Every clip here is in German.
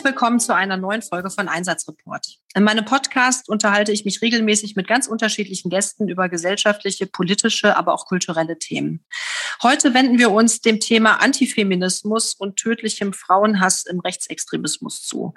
Herzlich willkommen zu einer neuen Folge von Einsatzreport. In meinem Podcast unterhalte ich mich regelmäßig mit ganz unterschiedlichen Gästen über gesellschaftliche, politische, aber auch kulturelle Themen. Heute wenden wir uns dem Thema Antifeminismus und tödlichem Frauenhass im Rechtsextremismus zu.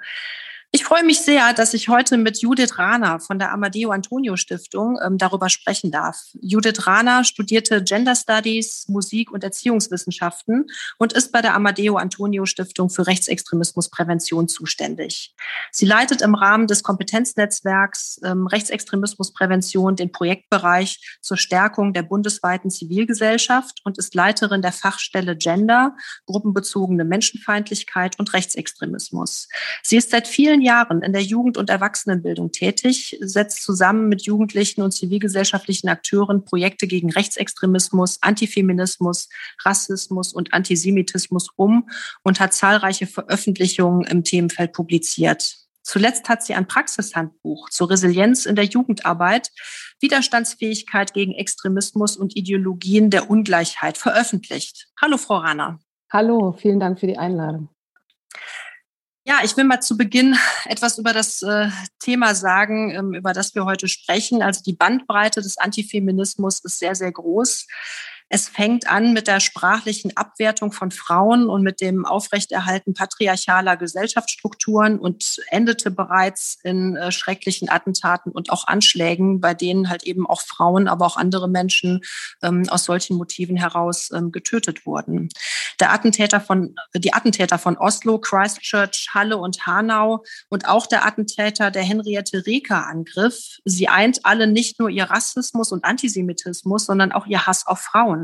Ich freue mich sehr, dass ich heute mit Judith Rahner von der Amadeo Antonio Stiftung ähm, darüber sprechen darf. Judith Rahner studierte Gender Studies, Musik und Erziehungswissenschaften und ist bei der Amadeo Antonio Stiftung für Rechtsextremismusprävention zuständig. Sie leitet im Rahmen des Kompetenznetzwerks ähm, Rechtsextremismusprävention den Projektbereich zur Stärkung der bundesweiten Zivilgesellschaft und ist Leiterin der Fachstelle Gender, gruppenbezogene Menschenfeindlichkeit und Rechtsextremismus. Sie ist seit vielen Jahren in der Jugend- und Erwachsenenbildung tätig, setzt zusammen mit Jugendlichen und zivilgesellschaftlichen Akteuren Projekte gegen Rechtsextremismus, Antifeminismus, Rassismus und Antisemitismus um und hat zahlreiche Veröffentlichungen im Themenfeld publiziert. Zuletzt hat sie ein Praxishandbuch zur Resilienz in der Jugendarbeit, Widerstandsfähigkeit gegen Extremismus und Ideologien der Ungleichheit veröffentlicht. Hallo, Frau Rahner. Hallo, vielen Dank für die Einladung. Ja, ich will mal zu Beginn etwas über das äh, Thema sagen, ähm, über das wir heute sprechen. Also die Bandbreite des Antifeminismus ist sehr, sehr groß. Es fängt an mit der sprachlichen Abwertung von Frauen und mit dem Aufrechterhalten patriarchaler Gesellschaftsstrukturen und endete bereits in äh, schrecklichen Attentaten und auch Anschlägen, bei denen halt eben auch Frauen, aber auch andere Menschen ähm, aus solchen Motiven heraus ähm, getötet wurden. Der Attentäter von, die Attentäter von Oslo, Christchurch, Halle und Hanau und auch der Attentäter der Henriette Reker Angriff, sie eint alle nicht nur ihr Rassismus und Antisemitismus, sondern auch ihr Hass auf Frauen.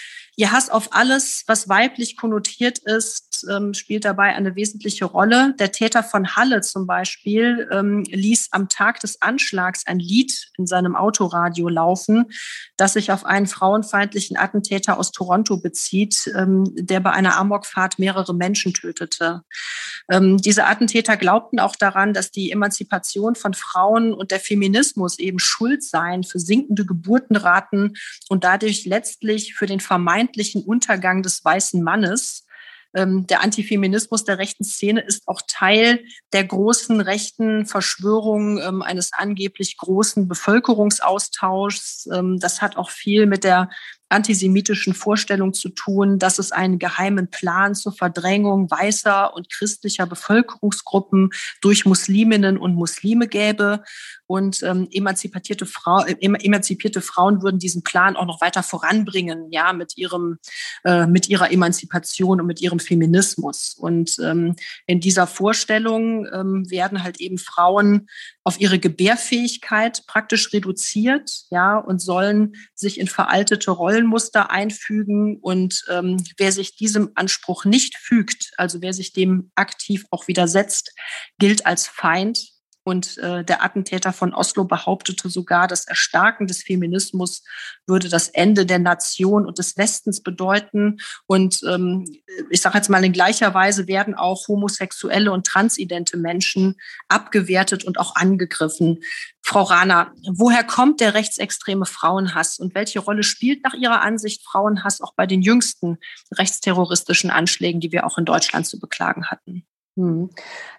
Ihr Hass auf alles, was weiblich konnotiert ist, ähm, spielt dabei eine wesentliche Rolle. Der Täter von Halle zum Beispiel ähm, ließ am Tag des Anschlags ein Lied in seinem Autoradio laufen, das sich auf einen frauenfeindlichen Attentäter aus Toronto bezieht, ähm, der bei einer Amokfahrt mehrere Menschen tötete. Ähm, diese Attentäter glaubten auch daran, dass die Emanzipation von Frauen und der Feminismus eben schuld seien für sinkende Geburtenraten und dadurch letztlich für den vermeintlichen Untergang des weißen Mannes. Ähm, der Antifeminismus der rechten Szene ist auch Teil der großen rechten Verschwörung ähm, eines angeblich großen Bevölkerungsaustauschs. Ähm, das hat auch viel mit der antisemitischen Vorstellung zu tun, dass es einen geheimen Plan zur Verdrängung weißer und christlicher Bevölkerungsgruppen durch Musliminnen und Muslime gäbe. Und ähm, emanzipierte, Frau, äh, emanzipierte Frauen würden diesen Plan auch noch weiter voranbringen, ja, mit ihrem, äh, mit ihrer Emanzipation und mit ihrem Feminismus. Und ähm, in dieser Vorstellung ähm, werden halt eben Frauen auf ihre Gebärfähigkeit praktisch reduziert, ja, und sollen sich in veraltete Rollenmuster einfügen. Und ähm, wer sich diesem Anspruch nicht fügt, also wer sich dem aktiv auch widersetzt, gilt als Feind und äh, der Attentäter von Oslo behauptete sogar, das Erstarken des Feminismus würde das Ende der Nation und des Westens bedeuten. Und ähm, ich sage jetzt mal, in gleicher Weise werden auch homosexuelle und transidente Menschen abgewertet und auch angegriffen. Frau Rana, woher kommt der rechtsextreme Frauenhass und welche Rolle spielt nach Ihrer Ansicht Frauenhass auch bei den jüngsten rechtsterroristischen Anschlägen, die wir auch in Deutschland zu beklagen hatten? Hm.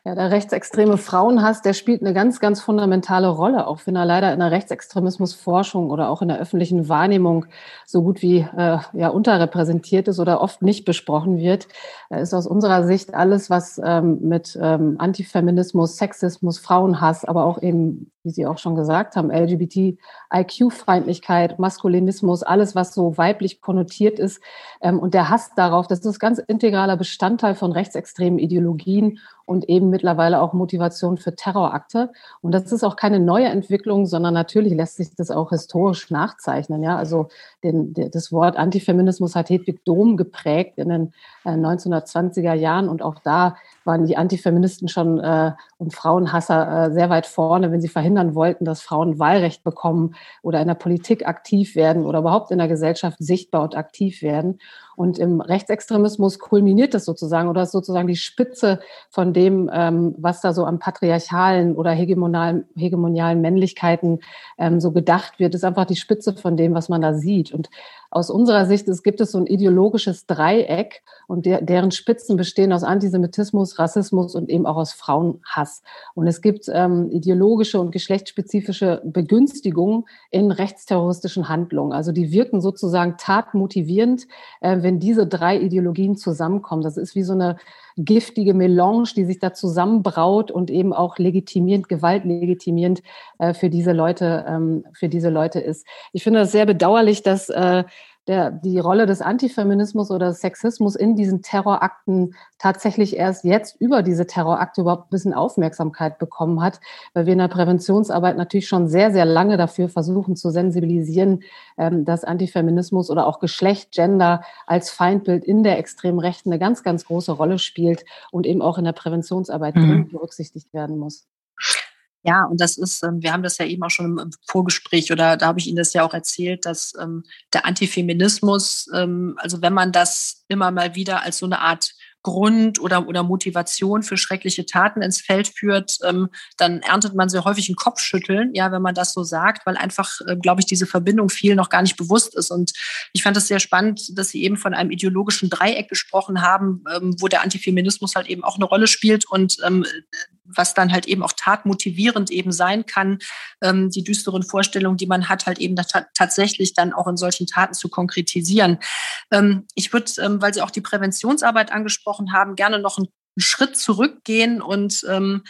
Ja, der rechtsextreme Frauenhass, der spielt eine ganz, ganz fundamentale Rolle, auch wenn er leider in der Rechtsextremismusforschung oder auch in der öffentlichen Wahrnehmung so gut wie äh, ja, unterrepräsentiert ist oder oft nicht besprochen wird. Ist aus unserer Sicht alles, was ähm, mit ähm, Antifeminismus, Sexismus, Frauenhass, aber auch eben, wie Sie auch schon gesagt haben, LGBT, IQ-Feindlichkeit, Maskulinismus, alles, was so weiblich konnotiert ist ähm, und der Hass darauf, das ist ganz integraler Bestandteil von rechtsextremen Ideologien und eben mittlerweile auch Motivation für Terrorakte. Und das ist auch keine neue Entwicklung, sondern natürlich lässt sich das auch historisch nachzeichnen. Ja, also den, das Wort Antifeminismus hat Hedwig Dom geprägt in den 1920er äh, Jahren und auch da waren die Antifeministen schon äh, und Frauenhasser äh, sehr weit vorne, wenn sie verhindern wollten, dass Frauen Wahlrecht bekommen oder in der Politik aktiv werden oder überhaupt in der Gesellschaft sichtbar und aktiv werden. Und im Rechtsextremismus kulminiert das sozusagen oder ist sozusagen die Spitze von dem, ähm, was da so an patriarchalen oder hegemonialen, hegemonialen Männlichkeiten ähm, so gedacht wird, ist einfach die Spitze von dem, was man da sieht. Und aus unserer Sicht es gibt es so ein ideologisches Dreieck und der, deren Spitzen bestehen aus Antisemitismus, Rassismus und eben auch aus Frauenhass. Und es gibt ähm, ideologische und geschlechtsspezifische Begünstigungen in rechtsterroristischen Handlungen. Also die wirken sozusagen tatmotivierend, äh, wenn diese drei Ideologien zusammenkommen. Das ist wie so eine giftige Melange, die sich da zusammenbraut und eben auch legitimierend, gewaltlegitimierend äh, für diese Leute, ähm, für diese Leute ist. Ich finde das sehr bedauerlich, dass äh, der, die Rolle des Antifeminismus oder des Sexismus in diesen Terrorakten tatsächlich erst jetzt über diese Terrorakte überhaupt ein bisschen Aufmerksamkeit bekommen hat, weil wir in der Präventionsarbeit natürlich schon sehr, sehr lange dafür versuchen zu sensibilisieren, ähm, dass Antifeminismus oder auch Geschlecht, Gender als Feindbild in der extremen Rechten eine ganz, ganz große Rolle spielt und eben auch in der Präventionsarbeit mhm. berücksichtigt werden muss. Ja, und das ist, ähm, wir haben das ja eben auch schon im Vorgespräch oder da habe ich Ihnen das ja auch erzählt, dass ähm, der Antifeminismus, ähm, also wenn man das immer mal wieder als so eine Art Grund oder, oder Motivation für schreckliche Taten ins Feld führt, ähm, dann erntet man sehr häufig ein Kopfschütteln, ja, wenn man das so sagt, weil einfach, äh, glaube ich, diese Verbindung vielen noch gar nicht bewusst ist. Und ich fand es sehr spannend, dass Sie eben von einem ideologischen Dreieck gesprochen haben, ähm, wo der Antifeminismus halt eben auch eine Rolle spielt und ähm, was dann halt eben auch tatmotivierend eben sein kann, ähm, die düsteren Vorstellungen, die man hat, halt eben tatsächlich dann auch in solchen Taten zu konkretisieren. Ähm, ich würde, ähm, weil Sie auch die Präventionsarbeit angesprochen haben, gerne noch einen, einen Schritt zurückgehen und ähm,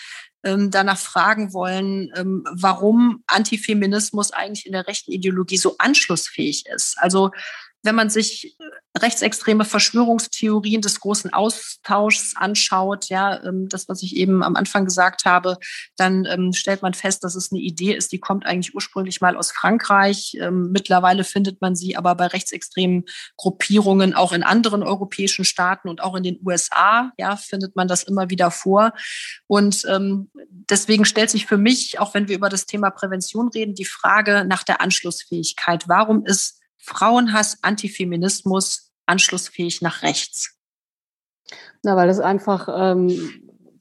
ähm, danach fragen wollen, ähm, warum Antifeminismus eigentlich in der rechten Ideologie so anschlussfähig ist. Also wenn man sich äh, rechtsextreme Verschwörungstheorien des großen Austauschs anschaut, ja, ähm, das, was ich eben am Anfang gesagt habe, dann ähm, stellt man fest, dass es eine Idee ist, die kommt eigentlich ursprünglich mal aus Frankreich. Ähm, mittlerweile findet man sie aber bei rechtsextremen Gruppierungen auch in anderen europäischen Staaten und auch in den USA, ja, findet man das immer wieder vor. Und deswegen stellt sich für mich, auch wenn wir über das Thema Prävention reden, die Frage nach der Anschlussfähigkeit. Warum ist Frauenhass, Antifeminismus anschlussfähig nach rechts? Na, weil es einfach ähm,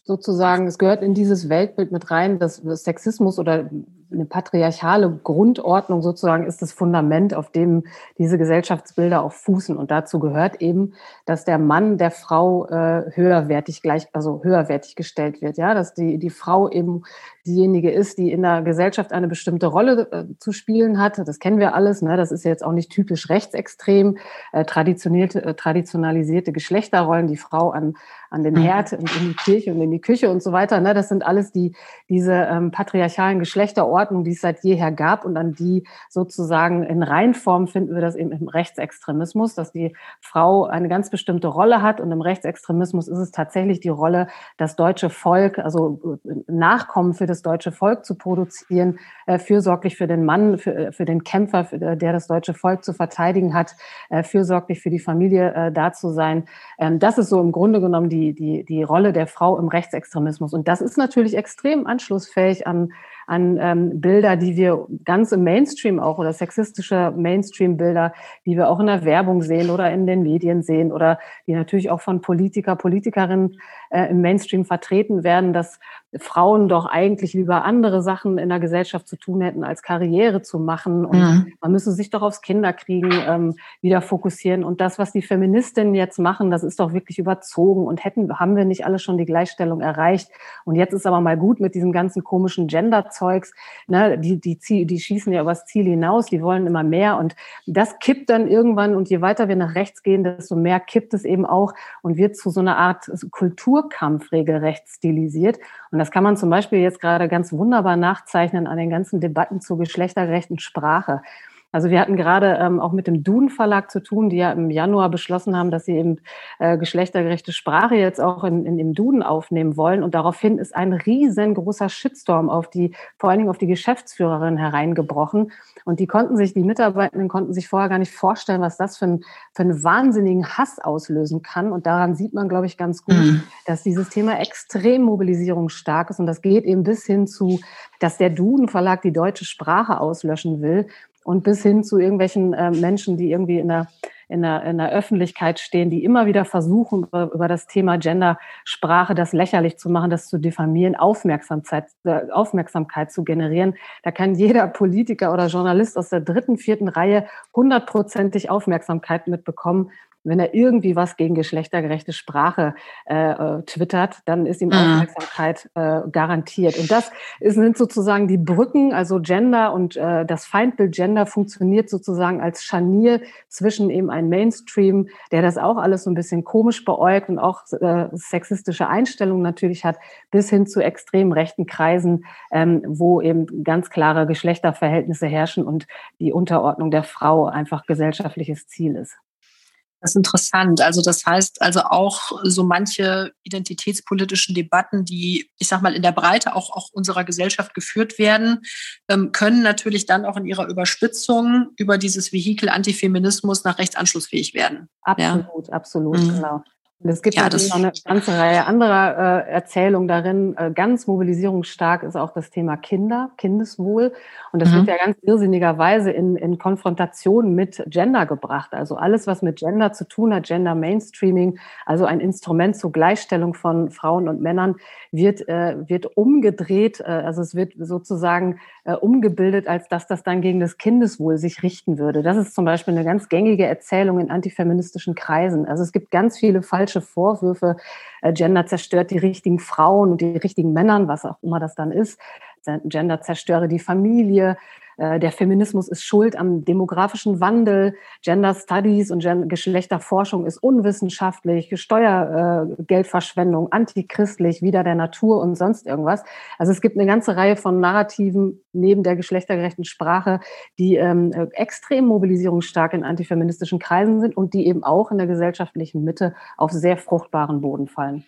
sozusagen, es gehört in dieses Weltbild mit rein, dass Sexismus oder eine patriarchale Grundordnung sozusagen ist das Fundament, auf dem diese Gesellschaftsbilder auch fußen. Und dazu gehört eben, dass der Mann der Frau äh, höherwertig gleich, also höherwertig gestellt wird. Ja, dass die, die Frau eben diejenige ist, die in der Gesellschaft eine bestimmte Rolle äh, zu spielen hat. Das kennen wir alles. Ne? Das ist jetzt auch nicht typisch rechtsextrem, äh, traditionalisierte, äh, traditionalisierte Geschlechterrollen, die Frau an, an den mhm. Herd und in die Kirche und in die Küche und so weiter. Ne? Das sind alles die, diese ähm, patriarchalen Geschlechterordnungen, die es seit jeher gab und an die sozusagen in Reinform finden wir das eben im Rechtsextremismus, dass die Frau eine ganz bestimmte Rolle hat und im Rechtsextremismus ist es tatsächlich die Rolle, das deutsche Volk, also äh, Nachkommen für das deutsche Volk zu produzieren, äh, fürsorglich für den Mann, für, äh, für den Kämpfer, für, äh, der das deutsche Volk zu verteidigen hat, äh, fürsorglich für die Familie äh, da zu sein. Ähm, das ist so im Grunde genommen die, die, die Rolle der Frau im Rechtsextremismus. Und das ist natürlich extrem anschlussfähig an an ähm, Bilder, die wir ganz im Mainstream auch oder sexistische Mainstream-Bilder, die wir auch in der Werbung sehen oder in den Medien sehen oder die natürlich auch von Politiker, Politikerinnen äh, im Mainstream vertreten werden, dass Frauen doch eigentlich lieber andere Sachen in der Gesellschaft zu tun hätten, als Karriere zu machen. Und mhm. man müsse sich doch aufs Kinderkriegen ähm, wieder fokussieren. Und das, was die Feministinnen jetzt machen, das ist doch wirklich überzogen. Und hätten, haben wir nicht alle schon die Gleichstellung erreicht? Und jetzt ist aber mal gut mit diesem ganzen komischen Gender-Zeugs. Ne? Die, die, die schießen ja übers Ziel hinaus, die wollen immer mehr. Und das kippt dann irgendwann. Und je weiter wir nach rechts gehen, desto mehr kippt es eben auch und wird zu so einer Art Kulturkampf regelrecht stilisiert. Und das kann man zum Beispiel jetzt gerade ganz wunderbar nachzeichnen an den ganzen Debatten zur geschlechtergerechten Sprache. Also wir hatten gerade ähm, auch mit dem Duden Verlag zu tun, die ja im Januar beschlossen haben, dass sie eben äh, geschlechtergerechte Sprache jetzt auch in, in dem Duden aufnehmen wollen. Und daraufhin ist ein riesengroßer Shitstorm auf die, vor allen Dingen auf die Geschäftsführerin hereingebrochen. Und die konnten sich, die Mitarbeitenden konnten sich vorher gar nicht vorstellen, was das für, ein, für einen wahnsinnigen Hass auslösen kann. Und daran sieht man, glaube ich, ganz gut, mhm. dass dieses Thema extrem mobilisierungsstark ist. Und das geht eben bis hin zu, dass der Duden Verlag die deutsche Sprache auslöschen will und bis hin zu irgendwelchen äh, Menschen, die irgendwie in der in der, in der Öffentlichkeit stehen, die immer wieder versuchen, über, über das Thema Gendersprache das lächerlich zu machen, das zu diffamieren, Aufmerksamkeit, äh, Aufmerksamkeit zu generieren. Da kann jeder Politiker oder Journalist aus der dritten, vierten Reihe hundertprozentig Aufmerksamkeit mitbekommen wenn er irgendwie was gegen geschlechtergerechte Sprache äh, äh, twittert, dann ist ihm mhm. Aufmerksamkeit äh, garantiert. Und das sind sozusagen die Brücken, also Gender und äh, das Feindbild Gender funktioniert sozusagen als Scharnier zwischen eben einem Mainstream, der das auch alles so ein bisschen komisch beäugt und auch äh, sexistische Einstellungen natürlich hat, bis hin zu extrem rechten Kreisen, ähm, wo eben ganz klare Geschlechterverhältnisse herrschen und die Unterordnung der Frau einfach gesellschaftliches Ziel ist. Das ist interessant. Also das heißt also auch so manche identitätspolitischen Debatten, die, ich sag mal, in der Breite auch, auch unserer Gesellschaft geführt werden, ähm, können natürlich dann auch in ihrer Überspitzung über dieses Vehikel Antifeminismus nach rechts anschlussfähig werden. Absolut, ja? absolut, mhm. genau. Es gibt ja, natürlich noch eine ganze Reihe anderer äh, Erzählungen darin. Äh, ganz mobilisierungsstark ist auch das Thema Kinder, Kindeswohl. Und das mhm. wird ja ganz irrsinnigerweise in, in Konfrontation mit Gender gebracht. Also alles, was mit Gender zu tun hat, Gender Mainstreaming, also ein Instrument zur Gleichstellung von Frauen und Männern, wird, äh, wird umgedreht. Äh, also es wird sozusagen äh, umgebildet, als dass das dann gegen das Kindeswohl sich richten würde. Das ist zum Beispiel eine ganz gängige Erzählung in antifeministischen Kreisen. Also es gibt ganz viele falsche Vorwürfe. Äh, Gender zerstört die richtigen Frauen und die richtigen Männern, was auch immer das dann ist. Gender zerstöre die Familie. Äh, der Feminismus ist schuld am demografischen Wandel, Gender Studies und Geschlechterforschung ist unwissenschaftlich, Steuergeldverschwendung, äh, antichristlich, wieder der Natur und sonst irgendwas. Also es gibt eine ganze Reihe von Narrativen neben der geschlechtergerechten Sprache, die ähm, extrem mobilisierungsstark in antifeministischen Kreisen sind und die eben auch in der gesellschaftlichen Mitte auf sehr fruchtbaren Boden fallen.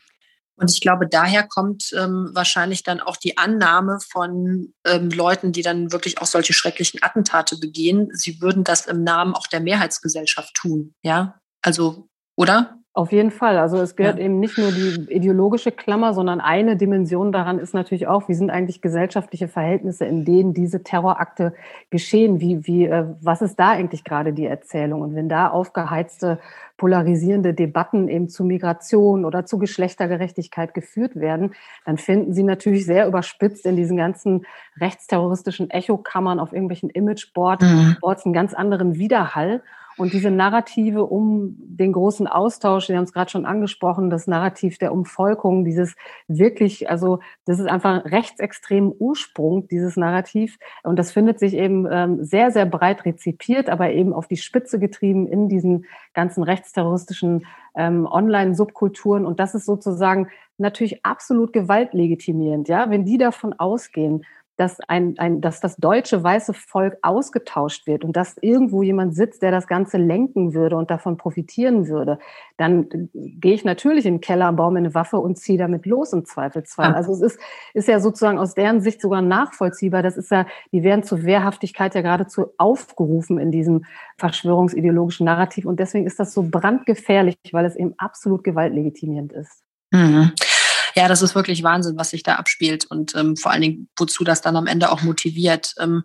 Und ich glaube, daher kommt ähm, wahrscheinlich dann auch die Annahme von ähm, Leuten, die dann wirklich auch solche schrecklichen Attentate begehen, sie würden das im Namen auch der Mehrheitsgesellschaft tun. Ja, also, oder? Auf jeden Fall. Also es gehört ja. eben nicht nur die ideologische Klammer, sondern eine Dimension daran ist natürlich auch, wie sind eigentlich gesellschaftliche Verhältnisse, in denen diese Terrorakte geschehen? Wie, wie, äh, was ist da eigentlich gerade die Erzählung? Und wenn da aufgeheizte, polarisierende Debatten eben zu Migration oder zu Geschlechtergerechtigkeit geführt werden, dann finden sie natürlich sehr überspitzt in diesen ganzen rechtsterroristischen Echokammern auf irgendwelchen Imageboards mhm. einen ganz anderen Widerhall. Und diese Narrative um den großen Austausch, wir haben es gerade schon angesprochen, das Narrativ der Umvolkung, dieses wirklich, also das ist einfach rechtsextrem Ursprung, dieses Narrativ. Und das findet sich eben ähm, sehr, sehr breit rezipiert, aber eben auf die Spitze getrieben in diesen ganzen rechtsterroristischen ähm, Online-Subkulturen. Und das ist sozusagen natürlich absolut gewaltlegitimierend, ja, wenn die davon ausgehen, dass, ein, ein, dass das deutsche weiße Volk ausgetauscht wird und dass irgendwo jemand sitzt, der das Ganze lenken würde und davon profitieren würde, dann gehe ich natürlich in den Keller, baue mir eine Waffe und ziehe damit los im Zweifelsfall. Also es ist, ist ja sozusagen aus deren Sicht sogar nachvollziehbar. Das ist ja, die werden zur Wehrhaftigkeit ja geradezu aufgerufen in diesem verschwörungsideologischen Narrativ. Und deswegen ist das so brandgefährlich, weil es eben absolut gewaltlegitimierend ist. Mhm ja, das ist wirklich Wahnsinn, was sich da abspielt und ähm, vor allen Dingen, wozu das dann am Ende auch motiviert. Ähm,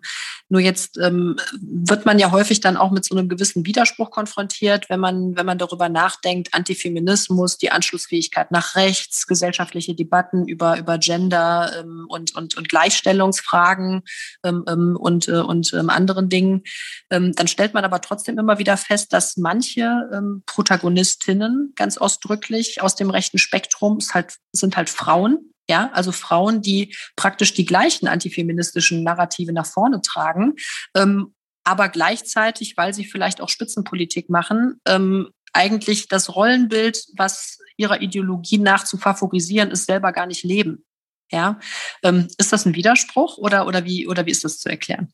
nur jetzt ähm, wird man ja häufig dann auch mit so einem gewissen Widerspruch konfrontiert, wenn man, wenn man darüber nachdenkt, Antifeminismus, die Anschlussfähigkeit nach rechts, gesellschaftliche Debatten über, über Gender ähm, und, und, und Gleichstellungsfragen ähm, ähm, und, äh, und anderen Dingen. Dann stellt man aber trotzdem immer wieder fest, dass manche Protagonistinnen ganz ausdrücklich aus dem rechten Spektrum halt, sind halt Frauen, ja, also Frauen, die praktisch die gleichen antifeministischen Narrative nach vorne tragen, ähm, aber gleichzeitig, weil sie vielleicht auch Spitzenpolitik machen, ähm, eigentlich das Rollenbild, was ihrer Ideologie nach zu favorisieren ist, selber gar nicht leben. Ja, ähm, ist das ein Widerspruch oder oder wie oder wie ist das zu erklären?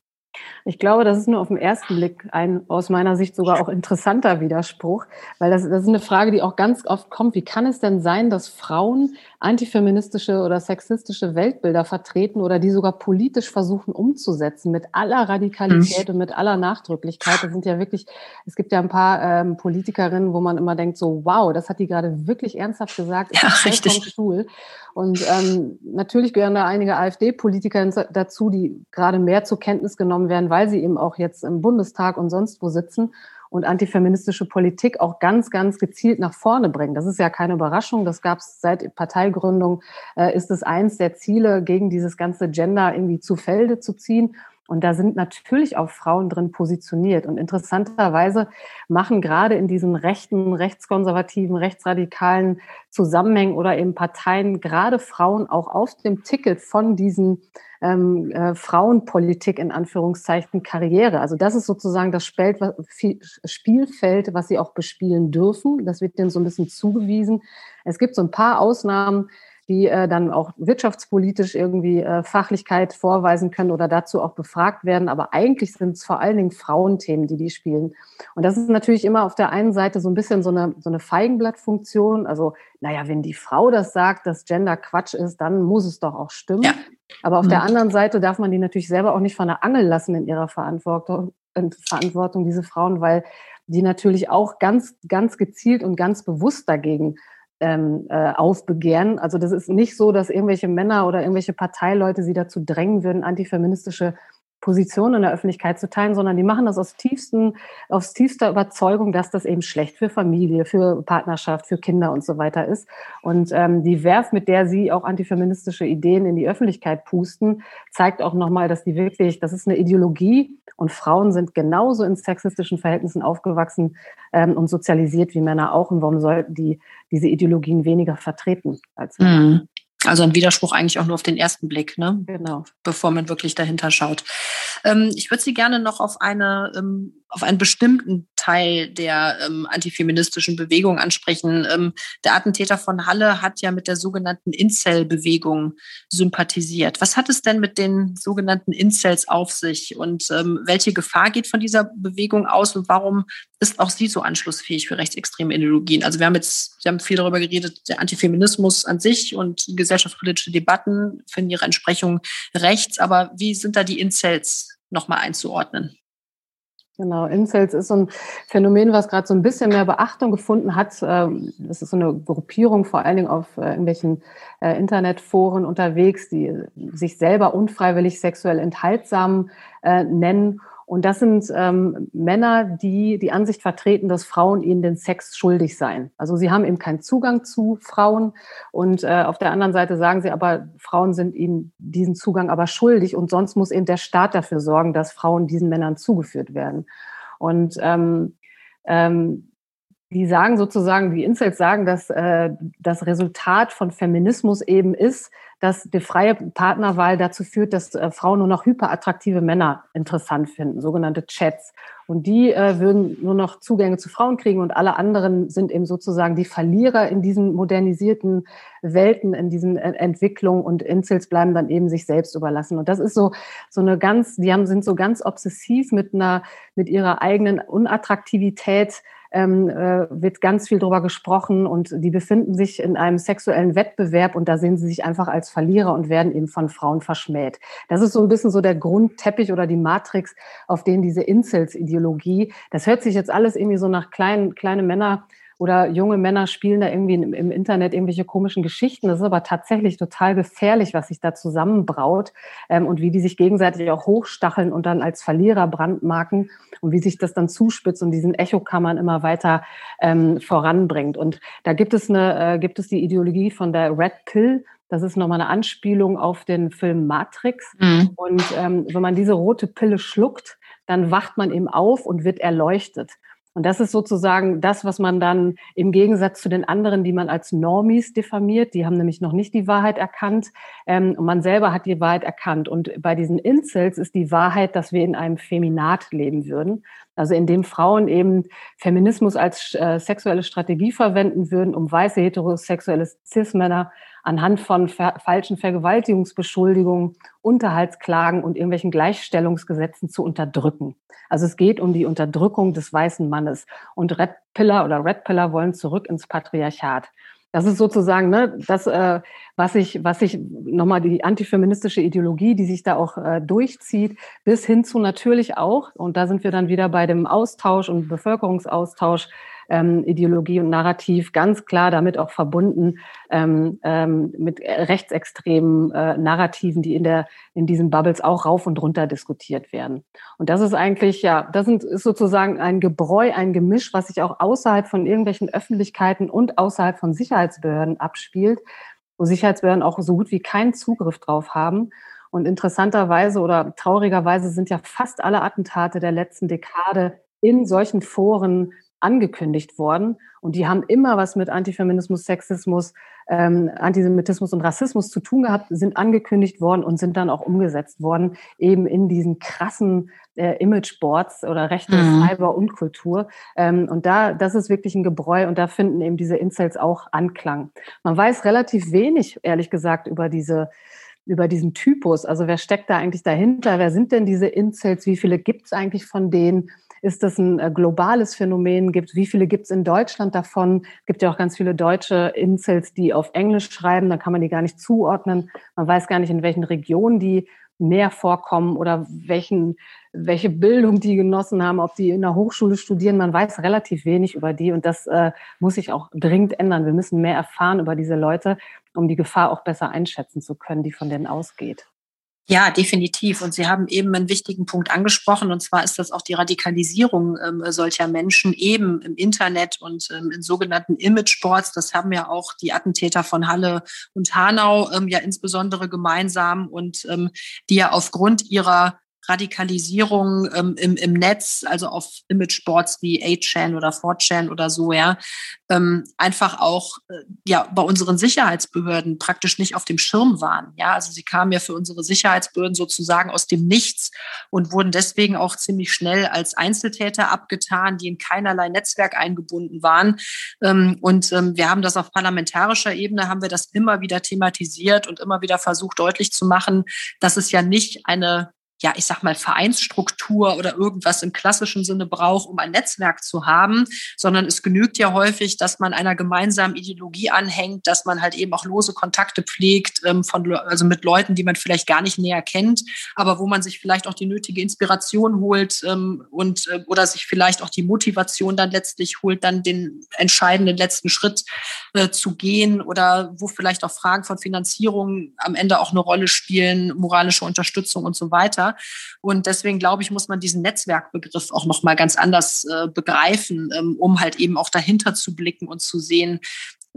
Ich glaube, das ist nur auf den ersten Blick ein aus meiner Sicht sogar auch interessanter Widerspruch, weil das, das ist eine Frage, die auch ganz oft kommt. Wie kann es denn sein, dass Frauen antifeministische oder sexistische Weltbilder vertreten oder die sogar politisch versuchen umzusetzen mit aller Radikalität mhm. und mit aller Nachdrücklichkeit? Das sind ja wirklich, es gibt ja ein paar ähm, Politikerinnen, wo man immer denkt, so wow, das hat die gerade wirklich ernsthaft gesagt. Ja, richtig. Stuhl. Und ähm, natürlich gehören da einige AfD-Politiker dazu, die gerade mehr zur Kenntnis genommen werden, weil sie eben auch jetzt im Bundestag und sonst wo sitzen und antifeministische Politik auch ganz, ganz gezielt nach vorne bringen. Das ist ja keine Überraschung. Das gab es seit Parteigründung, äh, ist es eins der Ziele, gegen dieses ganze Gender irgendwie zu Felde zu ziehen. Und da sind natürlich auch Frauen drin positioniert. Und interessanterweise machen gerade in diesen rechten, rechtskonservativen, rechtsradikalen Zusammenhängen oder eben Parteien gerade Frauen auch auf dem Ticket von diesen ähm, äh, Frauenpolitik in Anführungszeichen Karriere. Also das ist sozusagen das Spielfeld, was sie auch bespielen dürfen. Das wird denen so ein bisschen zugewiesen. Es gibt so ein paar Ausnahmen, die äh, dann auch wirtschaftspolitisch irgendwie äh, Fachlichkeit vorweisen können oder dazu auch befragt werden. Aber eigentlich sind es vor allen Dingen Frauenthemen, die die spielen. Und das ist natürlich immer auf der einen Seite so ein bisschen so eine, so eine Feigenblattfunktion. Also, naja, wenn die Frau das sagt, dass Gender Quatsch ist, dann muss es doch auch stimmen. Ja. Aber auf mhm. der anderen Seite darf man die natürlich selber auch nicht von der Angel lassen in ihrer Verantwortung, in Verantwortung diese Frauen, weil die natürlich auch ganz, ganz gezielt und ganz bewusst dagegen ähm, äh, aufbegehren. Also das ist nicht so, dass irgendwelche Männer oder irgendwelche Parteileute sie dazu drängen würden, antifeministische Position in der Öffentlichkeit zu teilen, sondern die machen das aus tiefsten, aus tiefster Überzeugung, dass das eben schlecht für Familie, für Partnerschaft, für Kinder und so weiter ist. Und ähm, die Werf, mit der sie auch antifeministische Ideen in die Öffentlichkeit pusten, zeigt auch nochmal, dass die wirklich, das ist eine Ideologie und Frauen sind genauso in sexistischen Verhältnissen aufgewachsen ähm, und sozialisiert wie Männer auch. Und warum sollten die diese Ideologien weniger vertreten als Männer? Mhm. Also ein Widerspruch eigentlich auch nur auf den ersten Blick, ne? Genau. Bevor man wirklich dahinter schaut. Ähm, ich würde Sie gerne noch auf eine ähm, auf einen bestimmten Teil der ähm, antifeministischen Bewegung ansprechen. Ähm, der Attentäter von Halle hat ja mit der sogenannten Incel-Bewegung sympathisiert. Was hat es denn mit den sogenannten Incels auf sich und ähm, welche Gefahr geht von dieser Bewegung aus und warum ist auch sie so anschlussfähig für rechtsextreme Ideologien? Also wir haben jetzt, wir haben viel darüber geredet, der Antifeminismus an sich und gesellschaftspolitische Debatten finden ihre Entsprechung rechts, aber wie sind da die Incels nochmal einzuordnen? Genau, Incels ist so ein Phänomen, was gerade so ein bisschen mehr Beachtung gefunden hat. Ähm, das ist so eine Gruppierung, vor allen Dingen auf äh, irgendwelchen äh, Internetforen unterwegs, die sich selber unfreiwillig sexuell enthaltsam äh, nennen und das sind ähm, Männer, die die Ansicht vertreten, dass Frauen ihnen den Sex schuldig seien. Also sie haben eben keinen Zugang zu Frauen und äh, auf der anderen Seite sagen sie aber, Frauen sind ihnen diesen Zugang aber schuldig und sonst muss eben der Staat dafür sorgen, dass Frauen diesen Männern zugeführt werden. Und ähm, ähm, die sagen sozusagen, die Incels sagen, dass äh, das Resultat von Feminismus eben ist, dass die freie Partnerwahl dazu führt, dass äh, Frauen nur noch hyperattraktive Männer interessant finden, sogenannte Chats. Und die äh, würden nur noch Zugänge zu Frauen kriegen und alle anderen sind eben sozusagen die Verlierer in diesen modernisierten Welten, in diesen äh, Entwicklungen und Incels bleiben dann eben sich selbst überlassen. Und das ist so, so eine ganz, die haben, sind so ganz obsessiv mit einer, mit ihrer eigenen Unattraktivität ähm, äh, wird ganz viel darüber gesprochen und die befinden sich in einem sexuellen Wettbewerb und da sehen sie sich einfach als Verlierer und werden eben von Frauen verschmäht. Das ist so ein bisschen so der Grundteppich oder die Matrix, auf den diese Incels-Ideologie, das hört sich jetzt alles irgendwie so nach kleinen, kleine Männer oder junge Männer spielen da irgendwie im, im, Internet irgendwelche komischen Geschichten. Das ist aber tatsächlich total gefährlich, was sich da zusammenbraut ähm, und wie die sich gegenseitig auch hochstacheln und dann als Verlierer brandmarken und wie sich das dann zuspitzt und diesen Echokammern immer weiter ähm, voranbringt. Und da gibt es eine, äh, gibt es die Ideologie von der Red Pill. Das ist nochmal eine Anspielung auf den Film Matrix. Mhm. Und ähm, wenn man diese rote Pille schluckt, dann wacht man eben auf und wird erleuchtet. Und das ist sozusagen das, was man dann im Gegensatz zu den anderen, die man als Normies diffamiert, die haben nämlich noch nicht die Wahrheit erkannt. Ähm, und man selber hat die Wahrheit erkannt. Und bei diesen Incels ist die Wahrheit, dass wir in einem Feminat leben würden. Also in dem Frauen eben Feminismus als äh, sexuelle Strategie verwenden würden, um weiße heterosexuelle Cis-Männer anhand von ver falschen Vergewaltigungsbeschuldigungen, Unterhaltsklagen und irgendwelchen Gleichstellungsgesetzen zu unterdrücken. Also es geht um die Unterdrückung des weißen Mannes. Und Red Pillar oder Red Pillar wollen zurück ins Patriarchat. Das ist sozusagen ne, das, äh, was ich, was ich nochmal die antifeministische Ideologie, die sich da auch äh, durchzieht, bis hin zu natürlich auch, und da sind wir dann wieder bei dem Austausch und Bevölkerungsaustausch, ähm, Ideologie und Narrativ, ganz klar damit auch verbunden ähm, ähm, mit rechtsextremen äh, Narrativen, die in der in diesen Bubbles auch rauf und runter diskutiert werden. Und das ist eigentlich ja, das sind, ist sozusagen ein Gebräu, ein Gemisch, was sich auch außerhalb von irgendwelchen Öffentlichkeiten und außerhalb von Sicherheitsbehörden abspielt, wo Sicherheitsbehörden auch so gut wie keinen Zugriff drauf haben. Und interessanterweise oder traurigerweise sind ja fast alle Attentate der letzten Dekade in solchen Foren angekündigt worden. Und die haben immer was mit Antifeminismus, Sexismus, ähm, Antisemitismus und Rassismus zu tun gehabt, sind angekündigt worden und sind dann auch umgesetzt worden, eben in diesen krassen äh, Imageboards oder rechte mhm. Cyber und Kultur. Ähm, und da, das ist wirklich ein Gebräu und da finden eben diese Incels auch Anklang. Man weiß relativ wenig, ehrlich gesagt, über diese über diesen Typus. Also wer steckt da eigentlich dahinter? Wer sind denn diese Incels? Wie viele gibt es eigentlich von denen? Ist das ein äh, globales Phänomen? Gibt, wie viele gibt es in Deutschland davon? Gibt ja auch ganz viele deutsche Incels, die auf Englisch schreiben. Da kann man die gar nicht zuordnen. Man weiß gar nicht, in welchen Regionen die mehr vorkommen oder welchen, welche Bildung die genossen haben, ob die in der Hochschule studieren. Man weiß relativ wenig über die und das äh, muss sich auch dringend ändern. Wir müssen mehr erfahren über diese Leute, um die Gefahr auch besser einschätzen zu können, die von denen ausgeht. Ja, definitiv. Und Sie haben eben einen wichtigen Punkt angesprochen, und zwar ist das auch die Radikalisierung ähm, solcher Menschen eben im Internet und ähm, in sogenannten Imageboards. Das haben ja auch die Attentäter von Halle und Hanau ähm, ja insbesondere gemeinsam und ähm, die ja aufgrund ihrer Radikalisierung ähm, im, im Netz, also auf Imageboards wie 8chan oder 4chan oder so, ja, ähm, einfach auch äh, ja bei unseren Sicherheitsbehörden praktisch nicht auf dem Schirm waren. Ja, also sie kamen ja für unsere Sicherheitsbehörden sozusagen aus dem Nichts und wurden deswegen auch ziemlich schnell als Einzeltäter abgetan, die in keinerlei Netzwerk eingebunden waren. Ähm, und ähm, wir haben das auf parlamentarischer Ebene, haben wir das immer wieder thematisiert und immer wieder versucht deutlich zu machen, dass es ja nicht eine ja, ich sag mal, Vereinsstruktur oder irgendwas im klassischen Sinne braucht, um ein Netzwerk zu haben, sondern es genügt ja häufig, dass man einer gemeinsamen Ideologie anhängt, dass man halt eben auch lose Kontakte pflegt, ähm, von, also mit Leuten, die man vielleicht gar nicht näher kennt, aber wo man sich vielleicht auch die nötige Inspiration holt ähm, und äh, oder sich vielleicht auch die Motivation dann letztlich holt, dann den entscheidenden letzten Schritt äh, zu gehen oder wo vielleicht auch Fragen von Finanzierung am Ende auch eine Rolle spielen, moralische Unterstützung und so weiter Und deswegen glaube ich, muss man diesen Netzwerkbegriff auch noch mal ganz anders äh, begreifen, ähm, um halt eben auch dahinter zu blicken und zu sehen,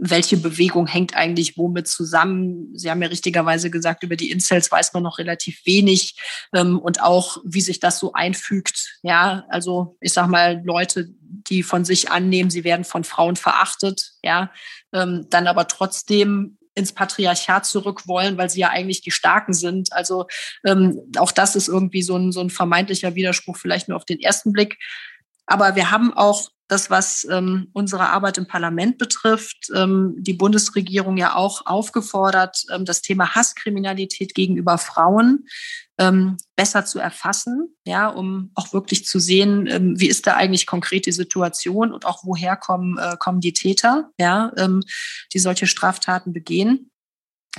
welche Bewegung hängt eigentlich womit zusammen. Sie haben ja richtigerweise gesagt, über die Incels weiß man noch relativ wenig ähm, und auch, wie sich das so einfügt. Ja, also ich sag mal, Leute, die von sich annehmen, sie werden von Frauen verachtet, ja, ähm, dann aber trotzdem ins Patriarchat zurück wollen, weil sie ja eigentlich die Starken sind. Also ähm, auch das ist irgendwie so ein, so ein vermeintlicher Widerspruch, vielleicht nur auf den ersten Blick. Aber wir haben auch das, was ähm, unsere Arbeit im Parlament betrifft, ähm, die Bundesregierung ja auch aufgefordert, ähm, das Thema Hasskriminalität gegenüber Frauen ähm, besser zu erfassen, ja, um auch wirklich zu sehen, ähm, wie ist da eigentlich konkret die Situation und auch woher kommen, äh, kommen die Täter, ja, ähm, die solche Straftaten begehen.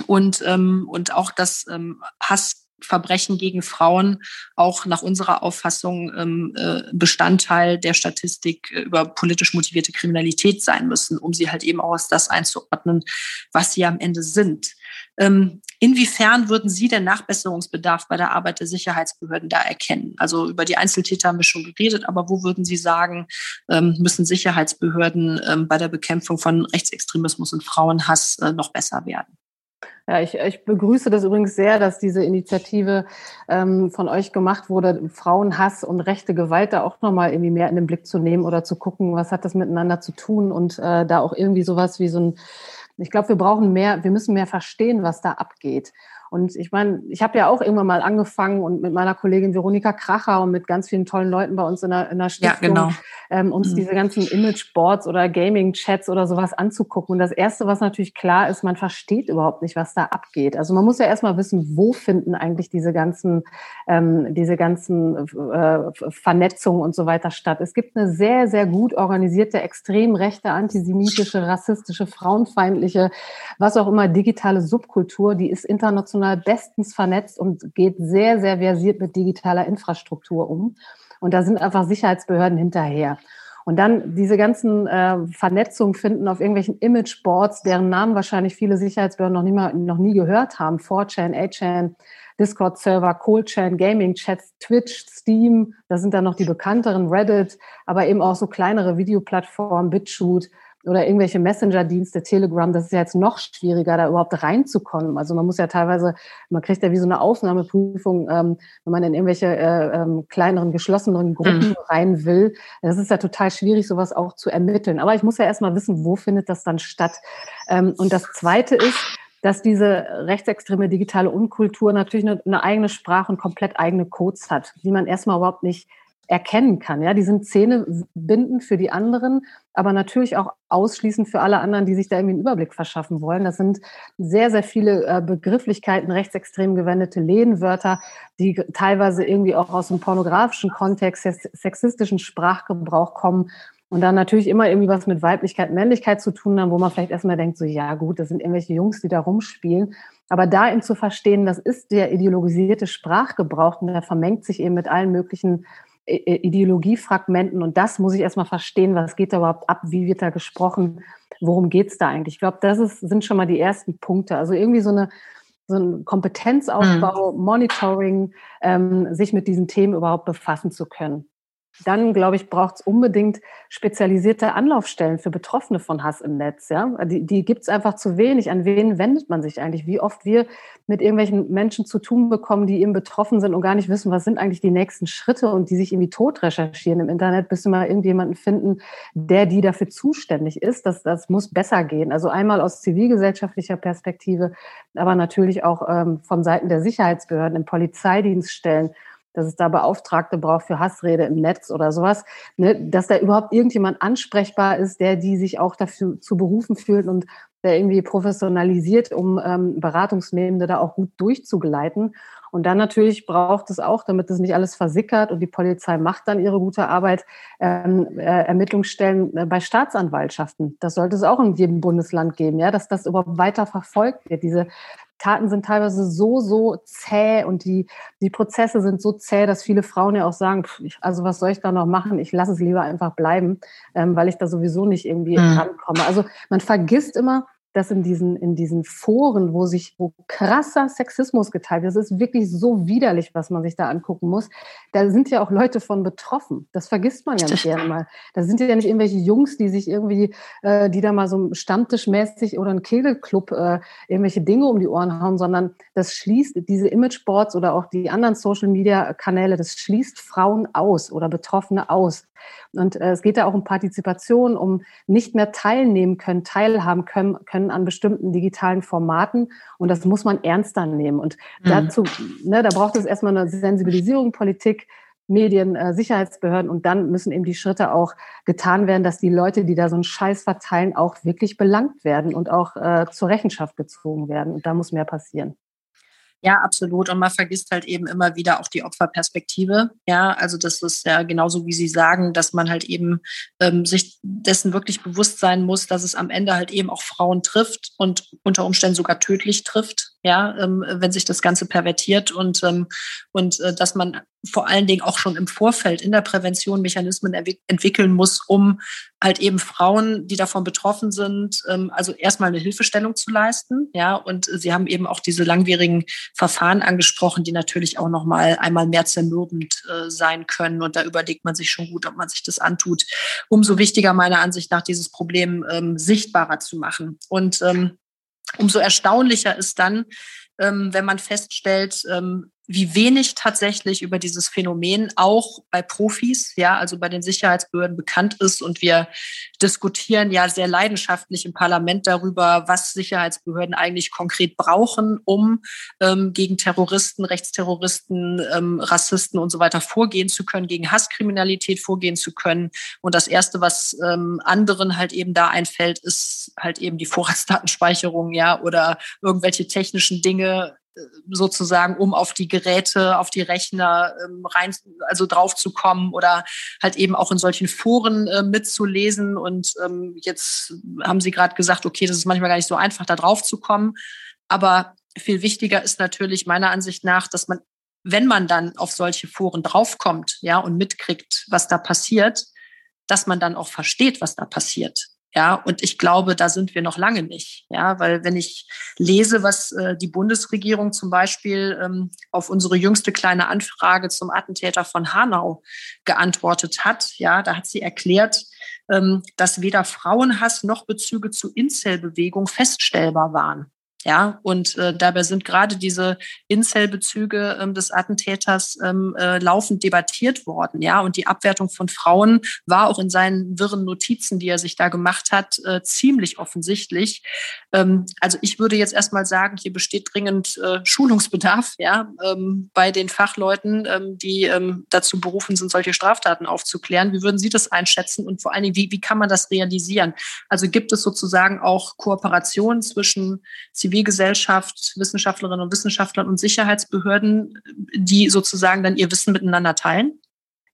Und, ähm, und auch das ähm, Hass Verbrechen gegen Frauen auch nach unserer Auffassung ähm, äh, Bestandteil der Statistik äh, über politisch motivierte Kriminalität sein müssen, um sie halt eben auch als das einzuordnen, was sie am Ende sind. Ähm, inwiefern würden Sie denn Nachbesserungsbedarf bei der Arbeit der Sicherheitsbehörden da erkennen? Also über die Einzeltäter haben wir schon geredet, aber wo würden Sie sagen, ähm, müssen Sicherheitsbehörden ähm, bei der Bekämpfung von Rechtsextremismus und Frauenhass äh, noch besser werden? Ja, ich, ich begrüße das übrigens sehr, dass diese Initiative ähm, von euch gemacht wurde, Frauenhass und rechte Gewalt da auch nochmal irgendwie mehr in den Blick zu nehmen oder zu gucken, was hat das miteinander zu tun und äh, da auch irgendwie sowas wie so ein, ich glaube, wir brauchen mehr, wir müssen mehr verstehen, was da abgeht. Und ich meine, ich habe ja auch irgendwann mal angefangen und mit meiner Kollegin Veronika Kracher und mit ganz vielen tollen Leuten bei uns in der, in der Stiftung ja, genau. ähm, uns mhm. diese ganzen Imageboards oder Gaming-Chats oder sowas anzugucken. Und das Erste, was natürlich klar ist, man versteht überhaupt nicht, was da abgeht. Also man muss ja erstmal wissen, wo finden eigentlich diese ganzen, ähm, diese ganzen äh, Vernetzungen und so weiter statt. Es gibt eine sehr, sehr gut organisierte, extrem rechte, antisemitische, rassistische, frauenfeindliche, was auch immer, digitale Subkultur, die ist international international bestens vernetzt und geht sehr, sehr versiert mit digitaler Infrastruktur um. Und da sind einfach Sicherheitsbehörden hinterher. Und dann diese ganzen äh, Vernetzungen finden auf irgendwelchen Imageboards, deren Namen wahrscheinlich viele Sicherheitsbehörden noch, nie mal, noch nie gehört haben. 4chan, 8chan, Discord-Server, Cold-Chan, Gaming-Chats, Twitch, Steam, da sind dann noch die bekannteren, Reddit, aber eben auch so kleinere Videoplattformen, BitChute oder irgendwelche Messenger-Dienste, Telegram, das ist ja jetzt noch schwieriger, da überhaupt reinzukommen. Also man muss ja teilweise, man kriegt ja wie so eine Aufnahmeprüfung, ähm, wenn man in irgendwelche äh, ähm, kleineren, geschlosseneren Gruppen mhm. rein will. Das ist ja total schwierig, sowas auch zu ermitteln. Aber ich muss ja erstmal wissen, wo findet das dann statt. Ähm, und das Zweite ist, dass diese rechtsextreme digitale Unkultur natürlich eine, eine eigene Sprache und komplett eigene Codes hat, die man erstmal überhaupt nicht erkennen kann. Ja, die sind zähnebindend für die anderen, aber natürlich auch ausschließend für alle anderen, die sich da irgendwie einen Überblick verschaffen wollen. Das sind sehr, sehr viele äh, Begrifflichkeiten, rechtsextrem gewendete Lehnwörter, die teilweise irgendwie auch aus dem pornografischen Kontext, sexistischen Sprachgebrauch kommen und dann natürlich immer irgendwie was mit Weiblichkeit, Männlichkeit zu tun haben, wo man vielleicht erstmal denkt, so ja gut, das sind irgendwelche Jungs, die da rumspielen. Aber da eben zu verstehen, das ist der ideologisierte Sprachgebrauch und der vermengt sich eben mit allen möglichen Ideologiefragmenten und das muss ich erstmal verstehen, was geht da überhaupt ab, wie wird da gesprochen, worum geht's da eigentlich. Ich glaube, das ist, sind schon mal die ersten Punkte. Also irgendwie so eine so ein Kompetenzaufbau, mhm. Monitoring, ähm, sich mit diesen Themen überhaupt befassen zu können dann, glaube ich, braucht es unbedingt spezialisierte Anlaufstellen für Betroffene von Hass im Netz. Ja? Die, die gibt es einfach zu wenig. An wen wendet man sich eigentlich? Wie oft wir mit irgendwelchen Menschen zu tun bekommen, die eben betroffen sind und gar nicht wissen, was sind eigentlich die nächsten Schritte und die sich irgendwie tot recherchieren im Internet, bis sie mal irgendjemanden finden, der die dafür zuständig ist. Das, das muss besser gehen. Also einmal aus zivilgesellschaftlicher Perspektive, aber natürlich auch ähm, von Seiten der Sicherheitsbehörden, im Polizeidienststellen dass es da Beauftragte braucht für Hassrede im Netz oder sowas, ne, dass da überhaupt irgendjemand ansprechbar ist, der die sich auch dafür zu berufen fühlt und der irgendwie professionalisiert, um ähm, Beratungsnehmende da auch gut durchzugeleiten. Und dann natürlich braucht es auch, damit das nicht alles versickert und die Polizei macht dann ihre gute Arbeit, ähm, äh, Ermittlungsstellen äh, bei Staatsanwaltschaften. Das sollte es auch in jedem Bundesland geben, ja, dass das überhaupt weiter verfolgt wird. Diese Taten sind teilweise so, so zäh und die, die Prozesse sind so zäh, dass viele Frauen ja auch sagen, pff, also was soll ich da noch machen? Ich lasse es lieber einfach bleiben, ähm, weil ich da sowieso nicht irgendwie mhm. rankomme. Also man vergisst immer, dass in diesen, in diesen Foren, wo sich, wo krasser Sexismus geteilt wird, das ist wirklich so widerlich, was man sich da angucken muss. Da sind ja auch Leute von betroffen. Das vergisst man ja nicht gerne mal. Da sind ja nicht irgendwelche Jungs, die sich irgendwie, äh, die da mal so stammtischmäßig oder ein Kegelclub äh, irgendwelche Dinge um die Ohren hauen, sondern das schließt diese Imageboards oder auch die anderen Social Media Kanäle, das schließt Frauen aus oder Betroffene aus. Und äh, es geht da auch um Partizipation, um nicht mehr teilnehmen können, teilhaben können, können an bestimmten digitalen Formaten. Und das muss man ernster nehmen. Und mhm. dazu, ne, da braucht es erstmal eine Sensibilisierung, Politik, Medien, äh, Sicherheitsbehörden und dann müssen eben die Schritte auch getan werden, dass die Leute, die da so einen Scheiß verteilen, auch wirklich belangt werden und auch äh, zur Rechenschaft gezogen werden. Und da muss mehr passieren. Ja, absolut. Und man vergisst halt eben immer wieder auch die Opferperspektive. Ja, also das ist ja genauso, wie Sie sagen, dass man halt eben ähm, sich dessen wirklich bewusst sein muss, dass es am Ende halt eben auch Frauen trifft und unter Umständen sogar tödlich trifft ja, ähm, wenn sich das Ganze pervertiert und, ähm, und äh, dass man vor allen Dingen auch schon im Vorfeld in der Prävention Mechanismen entwickeln muss, um halt eben Frauen, die davon betroffen sind, ähm, also erstmal eine Hilfestellung zu leisten, ja, und Sie haben eben auch diese langwierigen Verfahren angesprochen, die natürlich auch noch mal einmal mehr zermürbend äh, sein können und da überlegt man sich schon gut, ob man sich das antut. Umso wichtiger meiner Ansicht nach dieses Problem ähm, sichtbarer zu machen und ähm, Umso erstaunlicher ist dann, ähm, wenn man feststellt, ähm, wie wenig tatsächlich über dieses Phänomen auch bei Profis, ja, also bei den Sicherheitsbehörden bekannt ist. Und wir diskutieren ja sehr leidenschaftlich im Parlament darüber, was Sicherheitsbehörden eigentlich konkret brauchen, um ähm, gegen Terroristen, Rechtsterroristen, ähm, Rassisten und so weiter vorgehen zu können, gegen Hasskriminalität vorgehen zu können. Und das Erste, was ähm, anderen halt eben da einfällt, ist halt eben die Vorratsdatenspeicherung, ja, oder irgendwelche technischen Dinge, sozusagen, um auf die Geräte, auf die Rechner ähm, rein, also draufzukommen oder halt eben auch in solchen Foren äh, mitzulesen. Und ähm, jetzt haben Sie gerade gesagt, okay, das ist manchmal gar nicht so einfach, da drauf zu kommen. Aber viel wichtiger ist natürlich meiner Ansicht nach, dass man, wenn man dann auf solche Foren draufkommt, ja, und mitkriegt, was da passiert, dass man dann auch versteht, was da passiert. Ja, und ich glaube, da sind wir noch lange nicht. Ja, weil wenn ich lese, was äh, die Bundesregierung zum Beispiel ähm, auf unsere jüngste kleine Anfrage zum Attentäter von Hanau geantwortet hat, ja, da hat sie erklärt, ähm, dass weder Frauenhass noch Bezüge zu Incel-Bewegung feststellbar waren. Ja, und äh, dabei sind gerade diese Incel-Bezüge ähm, des Attentäters ähm, äh, laufend debattiert worden. Ja, und die Abwertung von Frauen war auch in seinen wirren Notizen, die er sich da gemacht hat, äh, ziemlich offensichtlich. Ähm, also ich würde jetzt erstmal sagen, hier besteht dringend äh, Schulungsbedarf, ja, ähm, bei den Fachleuten, ähm, die ähm, dazu berufen sind, solche Straftaten aufzuklären. Wie würden Sie das einschätzen und vor allen Dingen, wie, wie kann man das realisieren? Also gibt es sozusagen auch Kooperationen zwischen Zivilgesellschaft, Wissenschaftlerinnen und Wissenschaftlern und Sicherheitsbehörden, die sozusagen dann ihr Wissen miteinander teilen?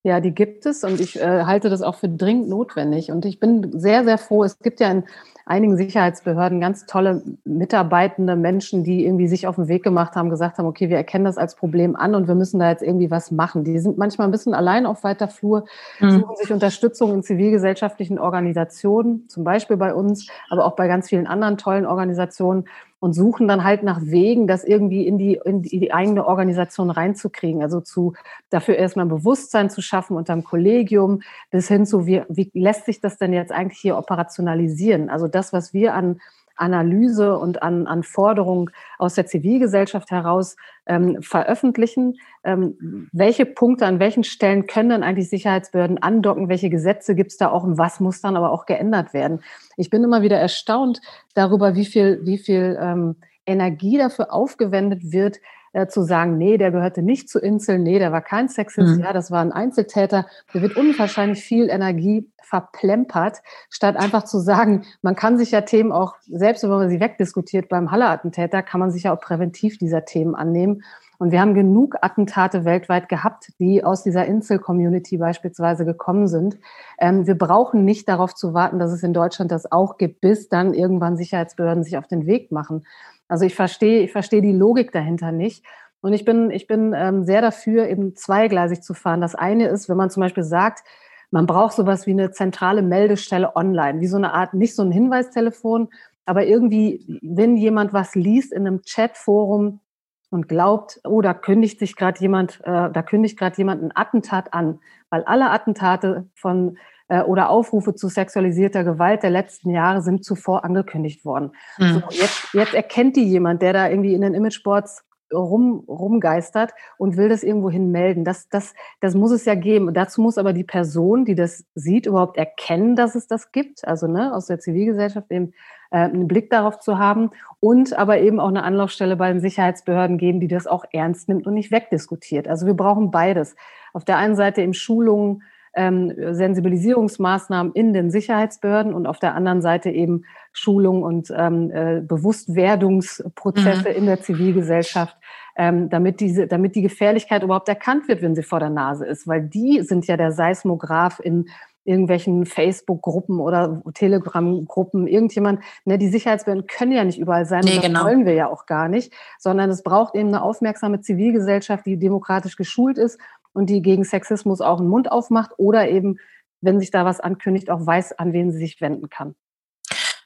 Ja, die gibt es und ich äh, halte das auch für dringend notwendig. Und ich bin sehr, sehr froh. Es gibt ja in einigen Sicherheitsbehörden ganz tolle mitarbeitende Menschen, die irgendwie sich auf den Weg gemacht haben, gesagt haben, okay, wir erkennen das als Problem an und wir müssen da jetzt irgendwie was machen. Die sind manchmal ein bisschen allein auf weiter Flur, mhm. suchen sich Unterstützung in zivilgesellschaftlichen Organisationen, zum Beispiel bei uns, aber auch bei ganz vielen anderen tollen Organisationen und suchen dann halt nach Wegen, das irgendwie in die, in die eigene Organisation reinzukriegen. Also zu, dafür erstmal Bewusstsein zu schaffen unter dem Kollegium bis hin zu, wie, wie lässt sich das denn jetzt eigentlich hier operationalisieren? Also das, was wir an Analyse und an, an Forderungen aus der Zivilgesellschaft heraus ähm, veröffentlichen. Ähm, welche Punkte an welchen Stellen können dann eigentlich Sicherheitsbehörden andocken? Welche Gesetze gibt es da auch und was muss dann aber auch geändert werden? Ich bin immer wieder erstaunt darüber, wie viel, wie viel ähm, Energie dafür aufgewendet wird, äh, zu sagen, nee, der gehörte nicht zu Insel, nee, der war kein Sexist, mhm. ja, das war ein Einzeltäter. Da wird unwahrscheinlich viel Energie verplempert, statt einfach zu sagen, man kann sich ja Themen auch, selbst wenn man sie wegdiskutiert, beim Halle-Attentäter kann man sich ja auch präventiv dieser Themen annehmen. Und wir haben genug Attentate weltweit gehabt, die aus dieser Insel-Community beispielsweise gekommen sind. Ähm, wir brauchen nicht darauf zu warten, dass es in Deutschland das auch gibt, bis dann irgendwann Sicherheitsbehörden sich auf den Weg machen. Also ich verstehe, ich verstehe die Logik dahinter nicht. Und ich bin, ich bin ähm, sehr dafür, eben zweigleisig zu fahren. Das eine ist, wenn man zum Beispiel sagt, man braucht sowas wie eine zentrale Meldestelle online, wie so eine Art, nicht so ein Hinweistelefon, aber irgendwie, wenn jemand was liest in einem Chatforum und glaubt, oh, da kündigt sich gerade jemand, äh, da kündigt gerade jemand ein Attentat an, weil alle Attentate von äh, oder Aufrufe zu sexualisierter Gewalt der letzten Jahre sind zuvor angekündigt worden. Mhm. So, jetzt, jetzt erkennt die jemand, der da irgendwie in den Imageboards rum, rumgeistert und will das irgendwohin melden. Das, das, das muss es ja geben. dazu muss aber die Person, die das sieht, überhaupt erkennen, dass es das gibt. Also ne, aus der Zivilgesellschaft eben äh, einen Blick darauf zu haben und aber eben auch eine Anlaufstelle bei den Sicherheitsbehörden geben, die das auch ernst nimmt und nicht wegdiskutiert. Also wir brauchen beides. Auf der einen Seite eben Schulungen, ähm, Sensibilisierungsmaßnahmen in den Sicherheitsbehörden und auf der anderen Seite eben Schulung und ähm, äh, Bewusstwerdungsprozesse mhm. in der Zivilgesellschaft, ähm, damit diese, damit die Gefährlichkeit überhaupt erkannt wird, wenn sie vor der Nase ist, weil die sind ja der Seismograph in irgendwelchen Facebook-Gruppen oder Telegram-Gruppen, irgendjemand, ne, die Sicherheitsbehörden können ja nicht überall sein, nee, und das genau. wollen wir ja auch gar nicht, sondern es braucht eben eine aufmerksame Zivilgesellschaft, die demokratisch geschult ist und die gegen Sexismus auch einen Mund aufmacht oder eben, wenn sich da was ankündigt, auch weiß, an wen sie sich wenden kann.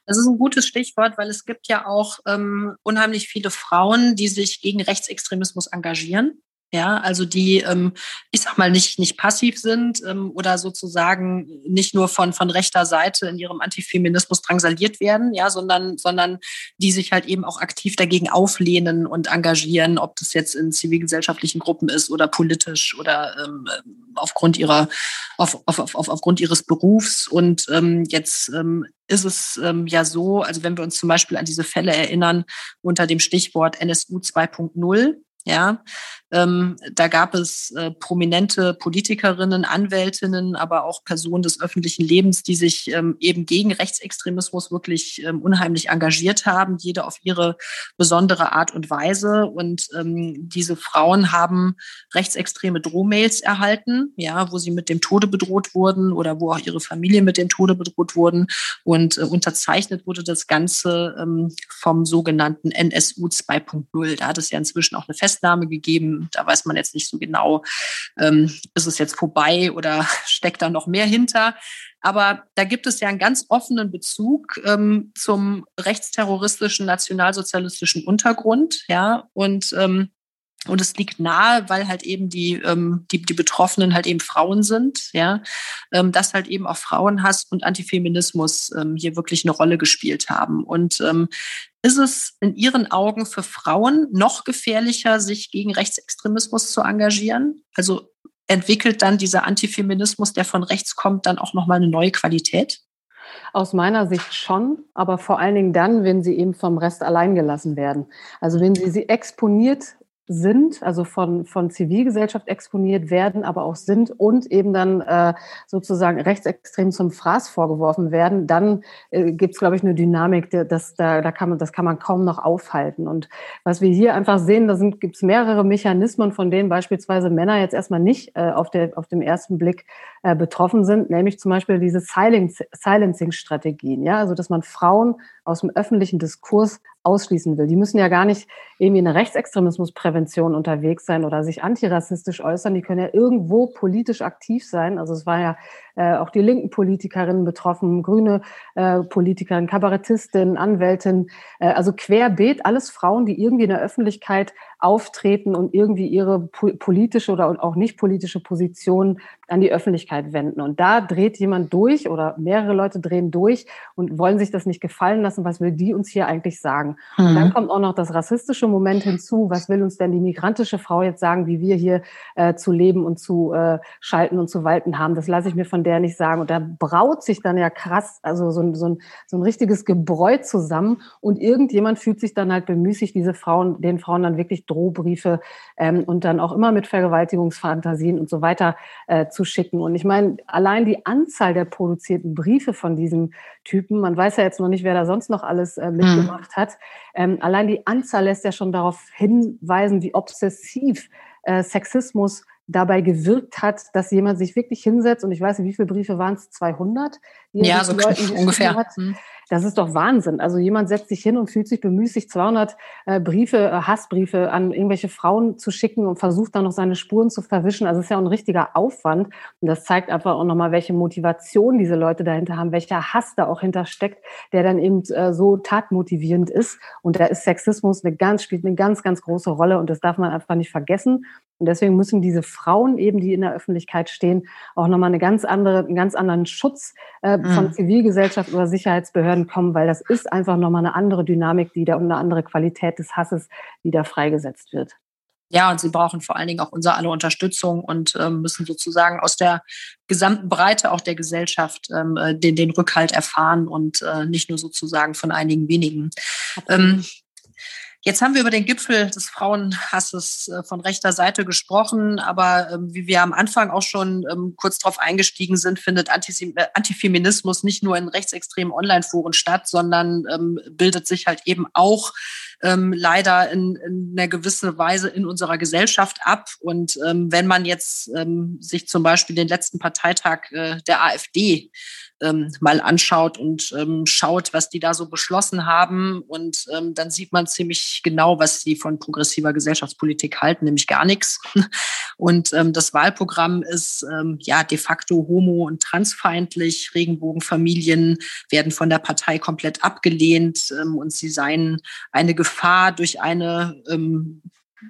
Das ist ein gutes Stichwort, weil es gibt ja auch ähm, unheimlich viele Frauen, die sich gegen Rechtsextremismus engagieren. Ja, also die, ähm, ich sag mal, nicht, nicht passiv sind ähm, oder sozusagen nicht nur von, von rechter Seite in ihrem Antifeminismus drangsaliert werden, ja, sondern, sondern die sich halt eben auch aktiv dagegen auflehnen und engagieren, ob das jetzt in zivilgesellschaftlichen Gruppen ist oder politisch oder ähm, aufgrund ihrer, auf, auf, auf, aufgrund ihres Berufs. Und ähm, jetzt ähm, ist es ähm, ja so, also wenn wir uns zum Beispiel an diese Fälle erinnern unter dem Stichwort NSU 2.0, ja, ähm, da gab es äh, prominente Politikerinnen, Anwältinnen, aber auch Personen des öffentlichen Lebens, die sich ähm, eben gegen Rechtsextremismus wirklich ähm, unheimlich engagiert haben, jede auf ihre besondere Art und Weise. Und ähm, diese Frauen haben rechtsextreme Drohmails erhalten, ja, wo sie mit dem Tode bedroht wurden oder wo auch ihre Familie mit dem Tode bedroht wurden. Und äh, unterzeichnet wurde das Ganze ähm, vom sogenannten NSU 2.0. Da hat es ja inzwischen auch eine Fest Festnahme gegeben. Da weiß man jetzt nicht so genau, ähm, ist es jetzt vorbei oder steckt da noch mehr hinter. Aber da gibt es ja einen ganz offenen Bezug ähm, zum rechtsterroristischen, nationalsozialistischen Untergrund. Ja, und ähm, und es liegt nahe, weil halt eben die, ähm, die, die Betroffenen halt eben Frauen sind, ja, ähm, dass halt eben auch Frauenhass und Antifeminismus ähm, hier wirklich eine Rolle gespielt haben. Und ähm, ist es in Ihren Augen für Frauen noch gefährlicher, sich gegen Rechtsextremismus zu engagieren? Also entwickelt dann dieser Antifeminismus, der von rechts kommt, dann auch nochmal eine neue Qualität? Aus meiner Sicht schon, aber vor allen Dingen dann, wenn sie eben vom Rest allein gelassen werden. Also wenn sie sie exponiert sind, also von, von Zivilgesellschaft exponiert werden, aber auch sind und eben dann äh, sozusagen rechtsextrem zum Fraß vorgeworfen werden, dann äh, gibt es, glaube ich, eine Dynamik, das, da, da kann man, das kann man kaum noch aufhalten. Und was wir hier einfach sehen, da gibt es mehrere Mechanismen, von denen beispielsweise Männer jetzt erstmal nicht äh, auf, der, auf dem ersten Blick äh, betroffen sind, nämlich zum Beispiel diese Silencing-Strategien, ja, also dass man Frauen aus dem öffentlichen Diskurs ausschließen will. Die müssen ja gar nicht irgendwie in der Rechtsextremismusprävention unterwegs sein oder sich antirassistisch äußern. Die können ja irgendwo politisch aktiv sein. Also es war ja äh, auch die linken Politikerinnen betroffen, grüne äh, Politikerin, Kabarettistin, Anwältin, äh, also querbeet alles Frauen, die irgendwie in der Öffentlichkeit auftreten und irgendwie ihre politische oder auch nicht politische Position an die Öffentlichkeit wenden. Und da dreht jemand durch oder mehrere Leute drehen durch und wollen sich das nicht gefallen lassen. Was will die uns hier eigentlich sagen? Mhm. Und dann mhm. kommt auch noch das rassistische Moment hinzu. Was will uns denn die migrantische Frau jetzt sagen, wie wir hier äh, zu leben und zu äh, schalten und zu walten haben? Das lasse ich mir von der nicht sagen. Und da braut sich dann ja krass, also so ein, so ein, so ein richtiges Gebräu zusammen und irgendjemand fühlt sich dann halt bemüßigt, diese Frauen, den Frauen dann wirklich Drohbriefe ähm, und dann auch immer mit Vergewaltigungsfantasien und so weiter äh, zu schicken. Und ich meine, allein die Anzahl der produzierten Briefe von diesem Typen, man weiß ja jetzt noch nicht, wer da sonst noch alles äh, mitgemacht mhm. hat, ähm, allein die Anzahl lässt ja schon darauf hinweisen, wie obsessiv äh, Sexismus dabei gewirkt hat, dass jemand sich wirklich hinsetzt und ich weiß nicht, wie viele Briefe waren es? 200? ja, so ungefähr. Hat. Hm. Das ist doch Wahnsinn. Also jemand setzt sich hin und fühlt sich bemüßigt, 200 äh, Briefe, äh, Hassbriefe an irgendwelche Frauen zu schicken und versucht dann noch seine Spuren zu verwischen. Also es ist ja ein richtiger Aufwand. Und das zeigt einfach auch nochmal, welche Motivation diese Leute dahinter haben, welcher Hass da auch hintersteckt, der dann eben äh, so tatmotivierend ist. Und da ist Sexismus eine ganz, spielt eine ganz, ganz große Rolle und das darf man einfach nicht vergessen. Und deswegen müssen diese Frauen eben, die in der Öffentlichkeit stehen, auch nochmal eine ganz andere, einen ganz anderen Schutz äh, von mhm. Zivilgesellschaft oder Sicherheitsbehörden kommen, weil das ist einfach nochmal eine andere Dynamik, die da und eine andere Qualität des Hasses, die da freigesetzt wird. Ja, und sie brauchen vor allen Dingen auch unsere alle Unterstützung und ähm, müssen sozusagen aus der gesamten Breite auch der Gesellschaft ähm, äh, den, den Rückhalt erfahren und äh, nicht nur sozusagen von einigen wenigen. Ähm, Jetzt haben wir über den Gipfel des Frauenhasses äh, von rechter Seite gesprochen, aber ähm, wie wir am Anfang auch schon ähm, kurz darauf eingestiegen sind, findet äh, Antifeminismus nicht nur in rechtsextremen Online-Foren statt, sondern ähm, bildet sich halt eben auch leider in, in einer gewissen Weise in unserer Gesellschaft ab. Und wenn man jetzt sich zum Beispiel den letzten Parteitag äh, der AfD ähm, mal anschaut und ähm, schaut, was die da so beschlossen haben. Und ähm, dann sieht man ziemlich genau, was sie von progressiver Gesellschaftspolitik halten, nämlich gar nichts. Und ähm, das Wahlprogramm ist ähm, ja de facto homo- und transfeindlich. Regenbogenfamilien werden von der Partei komplett abgelehnt ähm, und sie seien eine Gefahr durch eine ähm,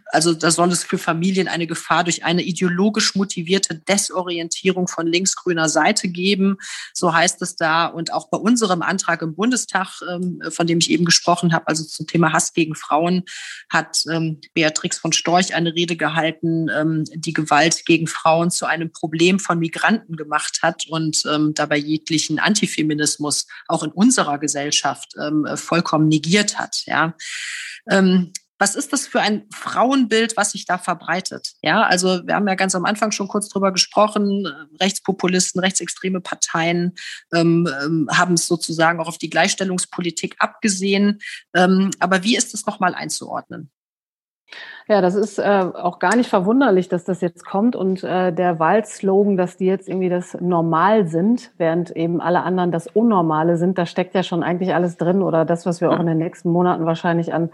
also da soll es für Familien eine Gefahr durch eine ideologisch motivierte Desorientierung von linksgrüner Seite geben. So heißt es da. Und auch bei unserem Antrag im Bundestag, ähm, von dem ich eben gesprochen habe, also zum Thema Hass gegen Frauen, hat ähm, Beatrix von Storch eine Rede gehalten, ähm, die Gewalt gegen Frauen zu einem Problem von Migranten gemacht hat und dabei jeglichen Antifeminismus auch in unserer Gesellschaft vollkommen negiert hat. Ja was ist das für ein Frauenbild, was sich da verbreitet? Ja, also wir haben ja ganz am Anfang schon kurz drüber gesprochen. Rechtspopulisten, rechtsextreme Parteien ähm, ähm, haben es sozusagen auch auf die Gleichstellungspolitik abgesehen. Ähm, aber wie ist es nochmal einzuordnen? Ja, das ist äh, auch gar nicht verwunderlich, dass das jetzt kommt und äh, der Wahlslogan, dass die jetzt irgendwie das Normal sind, während eben alle anderen das Unnormale sind, da steckt ja schon eigentlich alles drin oder das, was wir auch in den nächsten Monaten wahrscheinlich an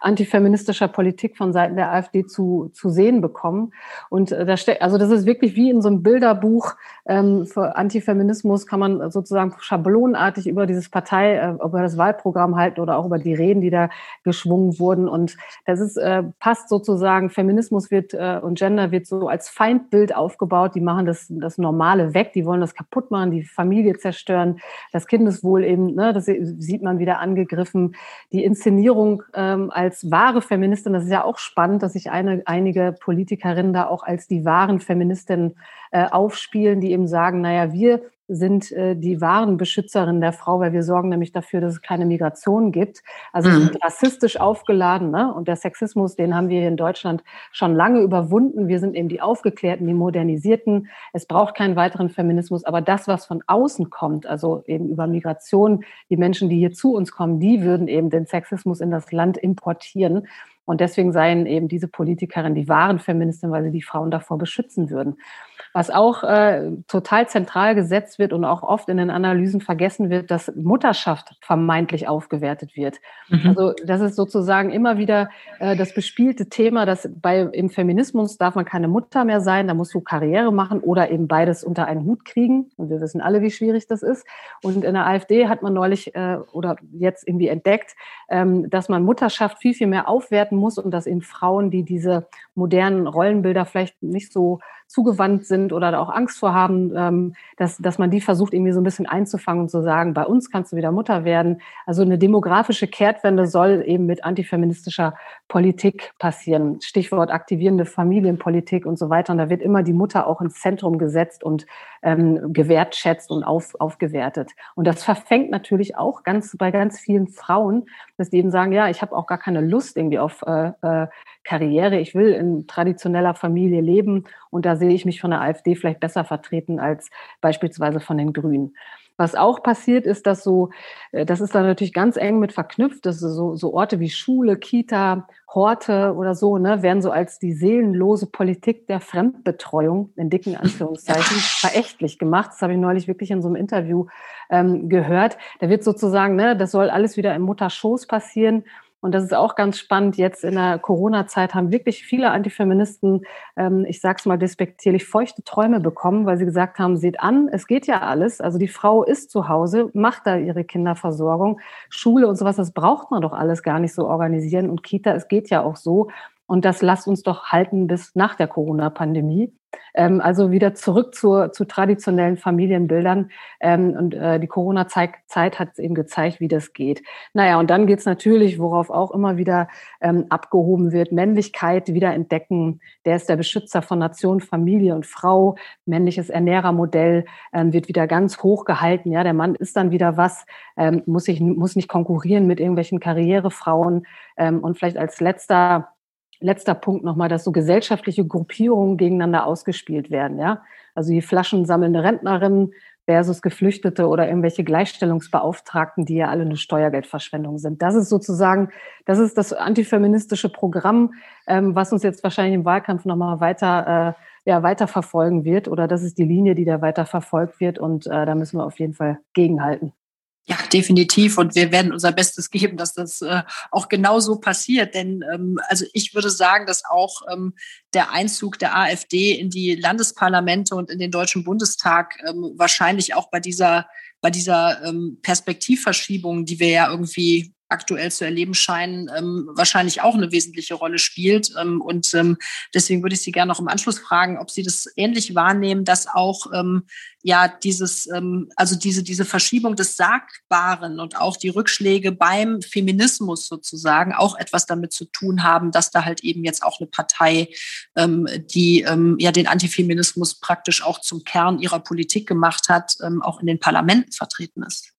antifeministischer Politik von Seiten der AfD zu, zu sehen bekommen. Und äh, da steckt, also das ist wirklich wie in so einem Bilderbuch ähm, für Antifeminismus kann man sozusagen schablonartig über dieses Partei, äh, über das Wahlprogramm halten oder auch über die Reden, die da geschwungen wurden. Und das ist äh, passt sozusagen, Feminismus wird äh, und Gender wird so als Feindbild aufgebaut. Die machen das, das Normale weg, die wollen das kaputt machen, die Familie zerstören, das Kindeswohl eben, ne, das sieht man wieder angegriffen. Die Inszenierung ähm, als wahre Feministin, das ist ja auch spannend, dass sich eine, einige Politikerinnen da auch als die wahren Feministinnen äh, aufspielen, die eben sagen, naja, wir sind äh, die wahren Beschützerinnen der Frau, weil wir sorgen nämlich dafür, dass es keine Migration gibt. Also mhm. sind rassistisch aufgeladen. Ne? Und der Sexismus, den haben wir hier in Deutschland schon lange überwunden. Wir sind eben die Aufgeklärten, die Modernisierten. Es braucht keinen weiteren Feminismus. Aber das, was von außen kommt, also eben über Migration, die Menschen, die hier zu uns kommen, die würden eben den Sexismus in das Land importieren. Und deswegen seien eben diese Politikerinnen die wahren Feministinnen, weil sie die Frauen davor beschützen würden. Was auch äh, total zentral gesetzt wird und auch oft in den Analysen vergessen wird, dass Mutterschaft vermeintlich aufgewertet wird. Mhm. Also das ist sozusagen immer wieder äh, das bespielte Thema, dass bei im Feminismus darf man keine Mutter mehr sein, da musst du Karriere machen oder eben beides unter einen Hut kriegen. Und wir wissen alle, wie schwierig das ist. Und in der AfD hat man neulich äh, oder jetzt irgendwie entdeckt, ähm, dass man Mutterschaft viel, viel mehr aufwerten muss und dass eben Frauen, die diese modernen Rollenbilder vielleicht nicht so zugewandt sind oder da auch Angst vor haben, ähm, dass, dass man die versucht, irgendwie so ein bisschen einzufangen und zu sagen, bei uns kannst du wieder Mutter werden. Also eine demografische Kehrtwende soll eben mit antifeministischer Politik passieren. Stichwort aktivierende Familienpolitik und so weiter. Und da wird immer die Mutter auch ins Zentrum gesetzt und ähm, gewertschätzt und auf, aufgewertet. Und das verfängt natürlich auch ganz bei ganz vielen Frauen, dass die eben sagen, ja, ich habe auch gar keine Lust irgendwie auf äh, äh, Karriere. Ich will in traditioneller Familie leben und da sehe ich mich von der AfD vielleicht besser vertreten als beispielsweise von den Grünen. Was auch passiert ist, dass so, äh, das ist dann natürlich ganz eng mit verknüpft, dass so, so Orte wie Schule, Kita, Horte oder so, ne, werden so als die seelenlose Politik der Fremdbetreuung in dicken Anführungszeichen verächtlich gemacht. Das habe ich neulich wirklich in so einem Interview ähm, gehört. Da wird sozusagen, ne, das soll alles wieder im Mutterschoß passieren. Und das ist auch ganz spannend. Jetzt in der Corona-Zeit haben wirklich viele Antifeministen, ähm, ich sag's mal despektierlich, feuchte Träume bekommen, weil sie gesagt haben, seht an, es geht ja alles. Also die Frau ist zu Hause, macht da ihre Kinderversorgung, Schule und sowas, das braucht man doch alles gar nicht so organisieren. Und Kita, es geht ja auch so. Und das lasst uns doch halten bis nach der Corona-Pandemie. Ähm, also wieder zurück zur, zu traditionellen Familienbildern. Ähm, und äh, die Corona-Zeit hat eben gezeigt, wie das geht. Naja, und dann geht's natürlich, worauf auch immer wieder ähm, abgehoben wird, Männlichkeit wieder entdecken. Der ist der Beschützer von Nation, Familie und Frau. Männliches Ernährermodell ähm, wird wieder ganz hoch gehalten. Ja, der Mann ist dann wieder was, ähm, muss, sich, muss nicht konkurrieren mit irgendwelchen Karrierefrauen. Ähm, und vielleicht als letzter letzter Punkt nochmal, dass so gesellschaftliche Gruppierungen gegeneinander ausgespielt werden, ja. Also die flaschensammelnde Rentnerin versus Geflüchtete oder irgendwelche Gleichstellungsbeauftragten, die ja alle eine Steuergeldverschwendung sind. Das ist sozusagen, das ist das antifeministische Programm, ähm, was uns jetzt wahrscheinlich im Wahlkampf nochmal weiter, äh, ja, weiter verfolgen wird. Oder das ist die Linie, die da weiter verfolgt wird. Und äh, da müssen wir auf jeden Fall gegenhalten. Ja, definitiv. Und wir werden unser Bestes geben, dass das äh, auch genau so passiert. Denn ähm, also ich würde sagen, dass auch ähm, der Einzug der AfD in die Landesparlamente und in den Deutschen Bundestag ähm, wahrscheinlich auch bei dieser bei dieser ähm, Perspektivverschiebung, die wir ja irgendwie aktuell zu erleben scheinen, ähm, wahrscheinlich auch eine wesentliche Rolle spielt. Ähm, und ähm, deswegen würde ich Sie gerne noch im Anschluss fragen, ob Sie das ähnlich wahrnehmen, dass auch ähm, ja dieses, ähm, also diese, diese Verschiebung des Sagbaren und auch die Rückschläge beim Feminismus sozusagen auch etwas damit zu tun haben, dass da halt eben jetzt auch eine Partei, ähm, die ähm, ja den Antifeminismus praktisch auch zum Kern ihrer Politik gemacht hat, ähm, auch in den Parlamenten vertreten ist.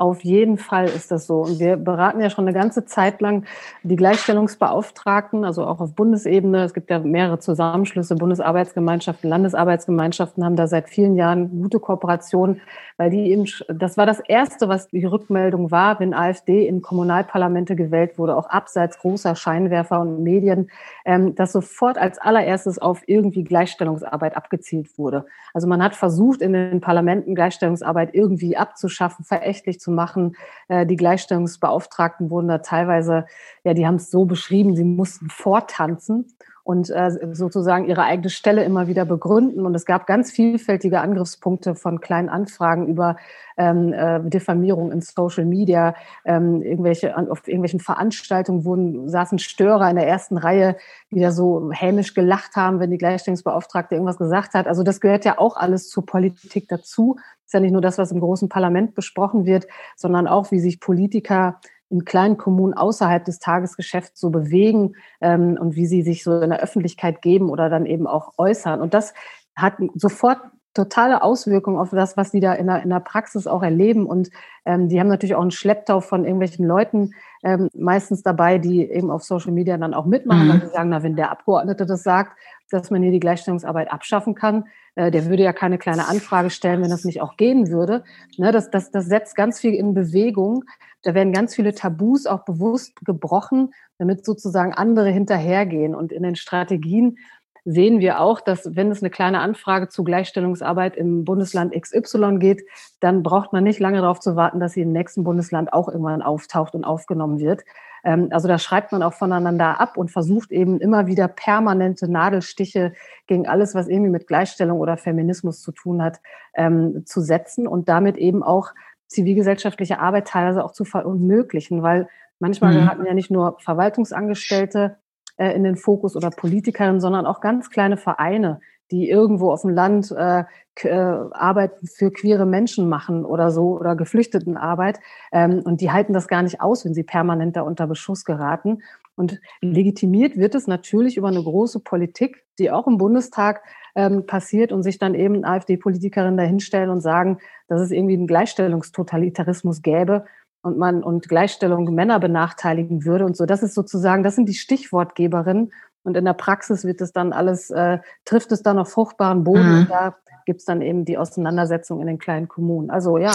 Auf jeden Fall ist das so. Und wir beraten ja schon eine ganze Zeit lang die Gleichstellungsbeauftragten, also auch auf Bundesebene. Es gibt ja mehrere Zusammenschlüsse, Bundesarbeitsgemeinschaften, Landesarbeitsgemeinschaften haben da seit vielen Jahren gute Kooperationen, weil die eben, das war das Erste, was die Rückmeldung war, wenn AfD in Kommunalparlamente gewählt wurde, auch abseits großer Scheinwerfer und Medien, ähm, dass sofort als allererstes auf irgendwie Gleichstellungsarbeit abgezielt wurde. Also man hat versucht, in den Parlamenten Gleichstellungsarbeit irgendwie abzuschaffen, verächtlich zu machen. Äh, die Gleichstellungsbeauftragten wurden da teilweise, ja, die haben es so beschrieben, sie mussten vortanzen und äh, sozusagen ihre eigene Stelle immer wieder begründen. Und es gab ganz vielfältige Angriffspunkte von kleinen Anfragen über ähm, äh, Diffamierung in Social Media, ähm, irgendwelche auf irgendwelchen Veranstaltungen wurden saßen Störer in der ersten Reihe, die da so hämisch gelacht haben, wenn die Gleichstellungsbeauftragte irgendwas gesagt hat. Also das gehört ja auch alles zur Politik dazu. Ist ja nicht nur das, was im großen Parlament besprochen wird, sondern auch, wie sich Politiker in kleinen Kommunen außerhalb des Tagesgeschäfts so bewegen ähm, und wie sie sich so in der Öffentlichkeit geben oder dann eben auch äußern. Und das hat sofort totale Auswirkungen auf das, was die da in der, in der Praxis auch erleben. Und ähm, die haben natürlich auch einen Schlepptau von irgendwelchen Leuten ähm, meistens dabei, die eben auf Social Media dann auch mitmachen, mhm. weil sie sagen, na, wenn der Abgeordnete das sagt, dass man hier die Gleichstellungsarbeit abschaffen kann, äh, der würde ja keine kleine Anfrage stellen, wenn das nicht auch gehen würde. Ne, das, das, das setzt ganz viel in Bewegung. Da werden ganz viele Tabus auch bewusst gebrochen, damit sozusagen andere hinterhergehen. Und in den Strategien sehen wir auch, dass wenn es eine kleine Anfrage zu Gleichstellungsarbeit im Bundesland XY geht, dann braucht man nicht lange darauf zu warten, dass sie im nächsten Bundesland auch irgendwann auftaucht und aufgenommen wird. Ähm, also da schreibt man auch voneinander ab und versucht eben immer wieder permanente Nadelstiche gegen alles, was irgendwie mit Gleichstellung oder Feminismus zu tun hat, ähm, zu setzen und damit eben auch zivilgesellschaftliche Arbeit teilweise auch zu verunmöglichen, weil manchmal mhm. geraten ja nicht nur Verwaltungsangestellte äh, in den Fokus oder Politikerinnen, sondern auch ganz kleine Vereine, die irgendwo auf dem Land äh, äh, Arbeit für queere Menschen machen oder so oder Geflüchtetenarbeit. Ähm, und die halten das gar nicht aus, wenn sie permanent da unter Beschuss geraten. Und legitimiert wird es natürlich über eine große Politik, die auch im Bundestag ähm, passiert und sich dann eben AfD-Politikerinnen dahinstellen und sagen, dass es irgendwie einen Gleichstellungstotalitarismus gäbe und man und Gleichstellung Männer benachteiligen würde und so. Das ist sozusagen, das sind die Stichwortgeberinnen. Und in der Praxis wird es dann alles, äh, trifft es dann auf fruchtbaren Boden mhm. und da gibt es dann eben die Auseinandersetzung in den kleinen Kommunen. Also ja,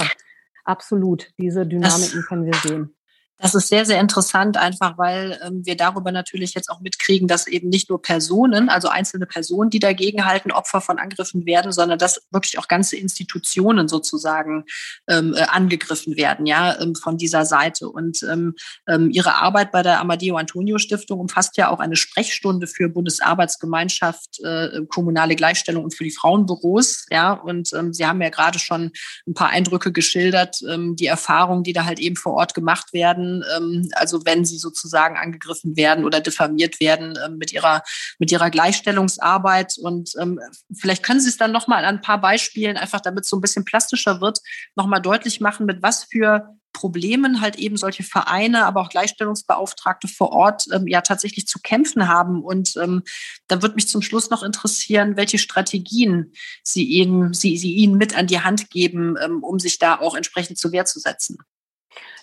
absolut, diese Dynamiken das, können wir sehen. Das ist sehr, sehr interessant, einfach weil ähm, wir darüber natürlich jetzt auch mitkriegen, dass eben nicht nur Personen, also einzelne Personen, die dagegen halten, Opfer von Angriffen werden, sondern dass wirklich auch ganze Institutionen sozusagen ähm, äh, angegriffen werden, ja, ähm, von dieser Seite. Und ähm, ähm, ihre Arbeit bei der Amadeo Antonio Stiftung umfasst ja auch eine Sprechstunde für Bundesarbeitsgemeinschaft, äh, kommunale Gleichstellung und für die Frauenbüros, ja. Und ähm, Sie haben ja gerade schon ein paar Eindrücke geschildert, ähm, die Erfahrungen, die da halt eben vor Ort gemacht werden werden, ähm, also wenn sie sozusagen angegriffen werden oder diffamiert werden ähm, mit ihrer mit ihrer Gleichstellungsarbeit. Und ähm, vielleicht können Sie es dann noch mal an ein paar Beispielen einfach, damit es so ein bisschen plastischer wird, noch mal deutlich machen, mit was für Problemen halt eben solche Vereine, aber auch Gleichstellungsbeauftragte vor Ort ähm, ja tatsächlich zu kämpfen haben. Und ähm, da wird mich zum Schluss noch interessieren, welche Strategien Sie ihnen, Sie, Sie ihnen mit an die Hand geben, ähm, um sich da auch entsprechend zur Wehr zu setzen.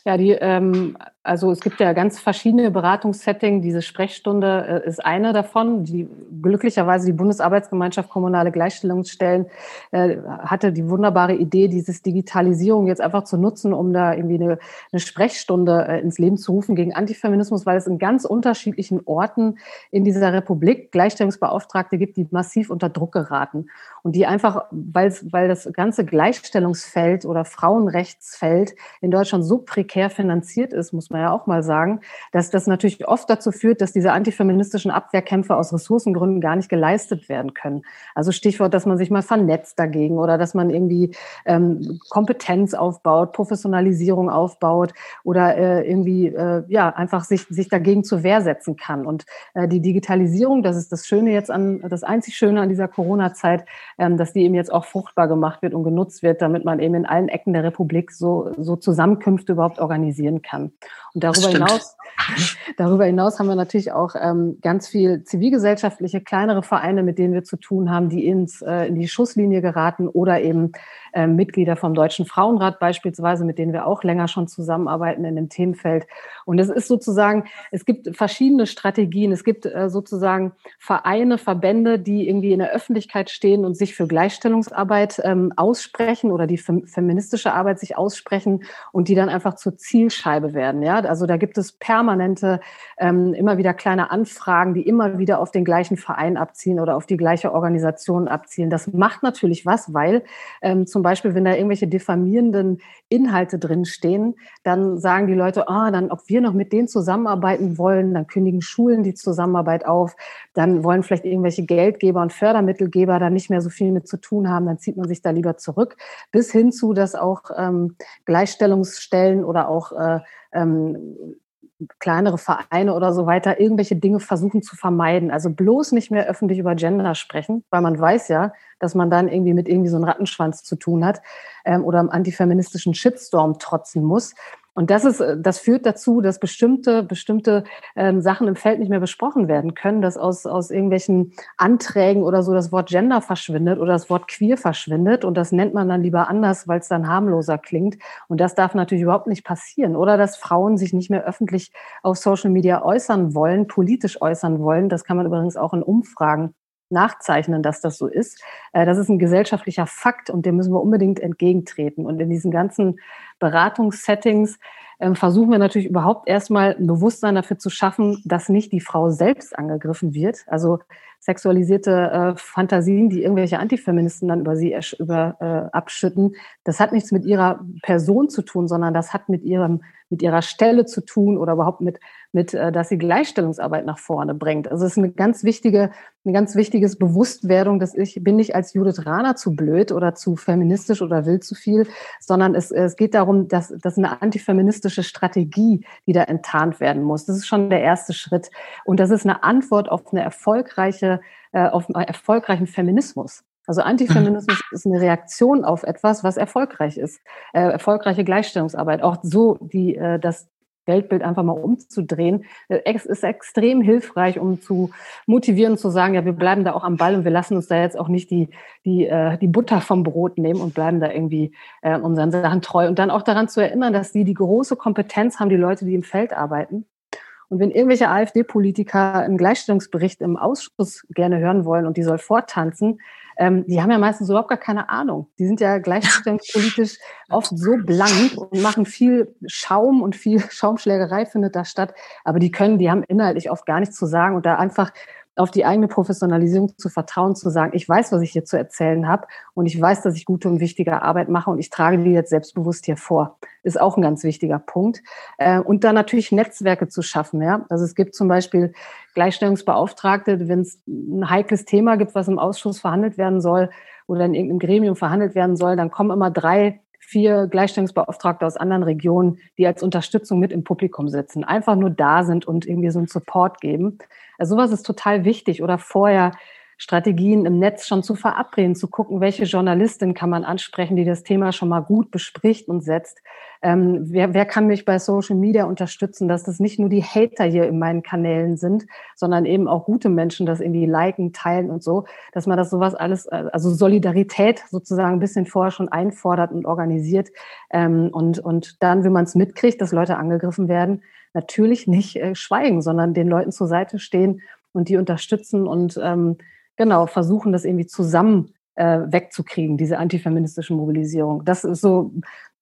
Ja, die, ähm, also es gibt ja ganz verschiedene Beratungssettings. Diese Sprechstunde äh, ist eine davon. Die glücklicherweise die Bundesarbeitsgemeinschaft Kommunale Gleichstellungsstellen äh, hatte die wunderbare Idee, dieses Digitalisierung jetzt einfach zu nutzen, um da irgendwie eine, eine Sprechstunde äh, ins Leben zu rufen gegen Antifeminismus, weil es in ganz unterschiedlichen Orten in dieser Republik Gleichstellungsbeauftragte gibt, die massiv unter Druck geraten und die einfach, weil, weil das ganze Gleichstellungsfeld oder Frauenrechtsfeld in Deutschland so prekär prekär finanziert ist, muss man ja auch mal sagen, dass das natürlich oft dazu führt, dass diese antifeministischen Abwehrkämpfe aus Ressourcengründen gar nicht geleistet werden können. Also Stichwort, dass man sich mal vernetzt dagegen oder dass man irgendwie ähm, Kompetenz aufbaut, Professionalisierung aufbaut oder äh, irgendwie äh, ja einfach sich sich dagegen zur Wehr setzen kann. Und äh, die Digitalisierung, das ist das Schöne jetzt an das einzig Schöne an dieser Corona-Zeit, ähm, dass die eben jetzt auch fruchtbar gemacht wird und genutzt wird, damit man eben in allen Ecken der Republik so so Zusammenkünfte überhaupt organisieren kann. Und darüber hinaus Darüber hinaus haben wir natürlich auch ähm, ganz viel zivilgesellschaftliche, kleinere Vereine, mit denen wir zu tun haben, die ins, äh, in die Schusslinie geraten oder eben äh, Mitglieder vom Deutschen Frauenrat beispielsweise, mit denen wir auch länger schon zusammenarbeiten in dem Themenfeld. Und es ist sozusagen, es gibt verschiedene Strategien. Es gibt äh, sozusagen Vereine, Verbände, die irgendwie in der Öffentlichkeit stehen und sich für Gleichstellungsarbeit ähm, aussprechen oder die feministische Arbeit sich aussprechen und die dann einfach zur Zielscheibe werden. Ja, also da gibt es permanent permanente, ähm, immer wieder kleine Anfragen, die immer wieder auf den gleichen Verein abzielen oder auf die gleiche Organisation abzielen. Das macht natürlich was, weil ähm, zum Beispiel, wenn da irgendwelche diffamierenden Inhalte drinstehen, dann sagen die Leute, ah, dann, ob wir noch mit denen zusammenarbeiten wollen, dann kündigen Schulen die Zusammenarbeit auf, dann wollen vielleicht irgendwelche Geldgeber und Fördermittelgeber da nicht mehr so viel mit zu tun haben, dann zieht man sich da lieber zurück, bis hin zu, dass auch ähm, Gleichstellungsstellen oder auch äh, ähm, kleinere Vereine oder so weiter irgendwelche Dinge versuchen zu vermeiden. Also bloß nicht mehr öffentlich über Gender sprechen, weil man weiß ja, dass man dann irgendwie mit irgendwie so einem Rattenschwanz zu tun hat ähm, oder einem antifeministischen Shitstorm trotzen muss. Und das ist, äh, das führt dazu, dass bestimmte, bestimmte ähm, Sachen im Feld nicht mehr besprochen werden können, dass aus, aus irgendwelchen Anträgen oder so das Wort Gender verschwindet oder das Wort queer verschwindet. Und das nennt man dann lieber anders, weil es dann harmloser klingt. Und das darf natürlich überhaupt nicht passieren. Oder dass Frauen sich nicht mehr öffentlich auf Social Media äußern wollen, politisch äußern wollen. Das kann man übrigens auch in Umfragen nachzeichnen, dass das so ist. Äh, das ist ein gesellschaftlicher Fakt und dem müssen wir unbedingt entgegentreten. Und in diesen ganzen Beratungssettings ähm, versuchen wir natürlich überhaupt erstmal ein Bewusstsein dafür zu schaffen, dass nicht die Frau selbst angegriffen wird. Also sexualisierte äh, Fantasien, die irgendwelche Antifeministen dann über sie über, äh, abschütten, das hat nichts mit ihrer Person zu tun, sondern das hat mit ihrem mit ihrer Stelle zu tun oder überhaupt mit mit, äh, dass sie Gleichstellungsarbeit nach vorne bringt. Also es ist eine ganz wichtige, eine ganz wichtiges Bewusstwerdung, dass ich bin nicht als Judith Rahner zu blöd oder zu feministisch oder will zu viel, sondern es, es geht darum, dass das eine antifeministische Strategie, die da enttarnt werden muss. Das ist schon der erste Schritt und das ist eine Antwort auf eine erfolgreiche äh, auf erfolgreichen Feminismus. Also Antifeminismus ist eine Reaktion auf etwas, was erfolgreich ist. Äh, erfolgreiche Gleichstellungsarbeit. Auch so die, äh, das Weltbild einfach mal umzudrehen, äh, ist extrem hilfreich, um zu motivieren, zu sagen, ja, wir bleiben da auch am Ball und wir lassen uns da jetzt auch nicht die, die, äh, die Butter vom Brot nehmen und bleiben da irgendwie äh, unseren Sachen treu. Und dann auch daran zu erinnern, dass die die große Kompetenz haben, die Leute, die im Feld arbeiten, und wenn irgendwelche AfD-Politiker einen Gleichstellungsbericht im Ausschuss gerne hören wollen und die soll vortanzen, ähm, die haben ja meistens überhaupt gar keine Ahnung. Die sind ja gleichstellungspolitisch oft so blank und machen viel Schaum und viel Schaumschlägerei findet da statt. Aber die können, die haben inhaltlich oft gar nichts zu sagen und da einfach auf die eigene Professionalisierung zu vertrauen, zu sagen, ich weiß, was ich hier zu erzählen habe und ich weiß, dass ich gute und wichtige Arbeit mache und ich trage die jetzt selbstbewusst hier vor, ist auch ein ganz wichtiger Punkt. Äh, und dann natürlich Netzwerke zu schaffen. Ja? Also es gibt zum Beispiel Gleichstellungsbeauftragte, wenn es ein heikles Thema gibt, was im Ausschuss verhandelt werden soll oder in irgendeinem Gremium verhandelt werden soll, dann kommen immer drei vier Gleichstellungsbeauftragte aus anderen Regionen, die als Unterstützung mit im Publikum sitzen, einfach nur da sind und irgendwie so einen Support geben. Also sowas ist total wichtig oder vorher Strategien im Netz schon zu verabreden, zu gucken, welche Journalistin kann man ansprechen, die das Thema schon mal gut bespricht und setzt. Ähm, wer, wer kann mich bei Social Media unterstützen, dass das nicht nur die Hater hier in meinen Kanälen sind, sondern eben auch gute Menschen das irgendwie liken, teilen und so, dass man das sowas alles, also Solidarität sozusagen ein bisschen vorher schon einfordert und organisiert. Ähm, und, und dann, wenn man es mitkriegt, dass Leute angegriffen werden, natürlich nicht äh, schweigen, sondern den Leuten zur Seite stehen und die unterstützen und ähm, genau versuchen, das irgendwie zusammen äh, wegzukriegen, diese antifeministische Mobilisierung. Das ist so,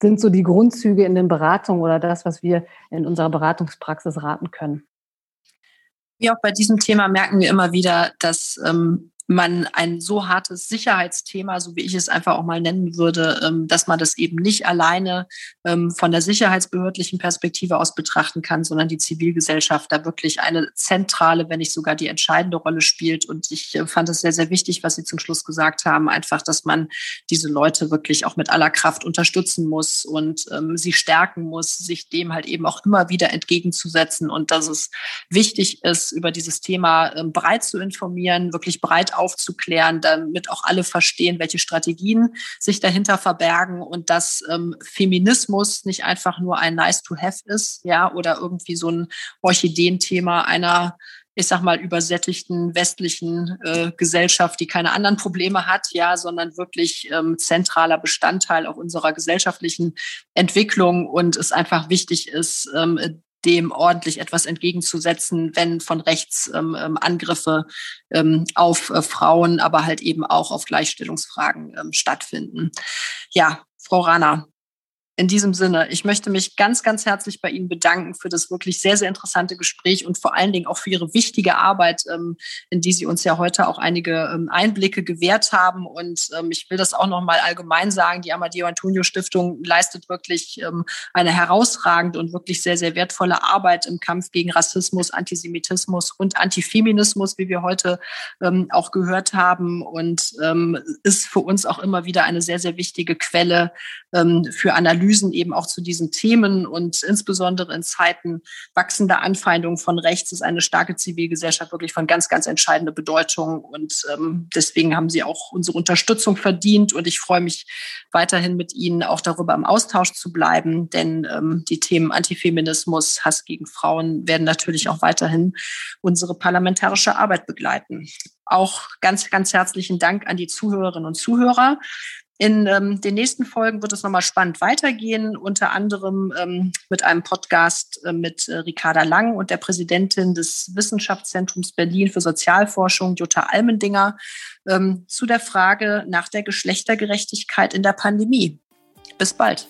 sind so die Grundzüge in den Beratungen oder das, was wir in unserer Beratungspraxis raten können. Wie auch bei diesem Thema merken wir immer wieder, dass ähm, man ein so hartes Sicherheitsthema, so wie ich es einfach auch mal nennen würde, ähm, dass man das eben nicht alleine ähm, von der sicherheitsbehördlichen Perspektive aus betrachten kann, sondern die Zivilgesellschaft da wirklich eine zentrale, wenn nicht sogar die entscheidende Rolle spielt. Und ich äh, fand es sehr, sehr wichtig, was Sie zum Schluss gesagt haben, einfach, dass man diese Leute wirklich auch mit aller Kraft unterstützen muss und ähm, sie stärken muss, sich dem halt eben auch immer wieder entgegenzusetzen und dass es wichtig ist, über dieses Thema breit zu informieren, wirklich breit aufzuklären, damit auch alle verstehen, welche Strategien sich dahinter verbergen und dass ähm, Feminismus nicht einfach nur ein Nice to Have ist, ja, oder irgendwie so ein Orchideenthema einer ich sag mal, übersättigten westlichen äh, Gesellschaft, die keine anderen Probleme hat, ja, sondern wirklich ähm, zentraler Bestandteil auch unserer gesellschaftlichen Entwicklung und es einfach wichtig ist, ähm, dem ordentlich etwas entgegenzusetzen, wenn von rechts ähm, ähm Angriffe ähm, auf äh, Frauen, aber halt eben auch auf Gleichstellungsfragen ähm, stattfinden. Ja, Frau Rana, in diesem Sinne, ich möchte mich ganz, ganz herzlich bei Ihnen bedanken für das wirklich sehr, sehr interessante Gespräch und vor allen Dingen auch für Ihre wichtige Arbeit, ähm, in die Sie uns ja heute auch einige ähm, Einblicke gewährt haben. Und ähm, ich will das auch noch mal allgemein sagen, die Amadeo Antonio Stiftung leistet wirklich eine herausragende und wirklich sehr, sehr wertvolle Arbeit im Kampf gegen Rassismus, Antisemitismus und Antifeminismus, wie wir heute auch gehört haben. Und ist für uns auch immer wieder eine sehr, sehr wichtige Quelle für Analyse Analysen eben auch zu diesen Themen und insbesondere in Zeiten wachsender Anfeindungen von rechts ist eine starke Zivilgesellschaft wirklich von ganz, ganz entscheidender Bedeutung. Und ähm, deswegen haben Sie auch unsere Unterstützung verdient. Und ich freue mich weiterhin mit Ihnen auch darüber im Austausch zu bleiben, denn ähm, die Themen Antifeminismus, Hass gegen Frauen werden natürlich auch weiterhin unsere parlamentarische Arbeit begleiten. Auch ganz, ganz herzlichen Dank an die Zuhörerinnen und Zuhörer. In ähm, den nächsten Folgen wird es nochmal spannend weitergehen, unter anderem ähm, mit einem Podcast äh, mit äh, Ricarda Lang und der Präsidentin des Wissenschaftszentrums Berlin für Sozialforschung, Jutta Almendinger, ähm, zu der Frage nach der Geschlechtergerechtigkeit in der Pandemie. Bis bald.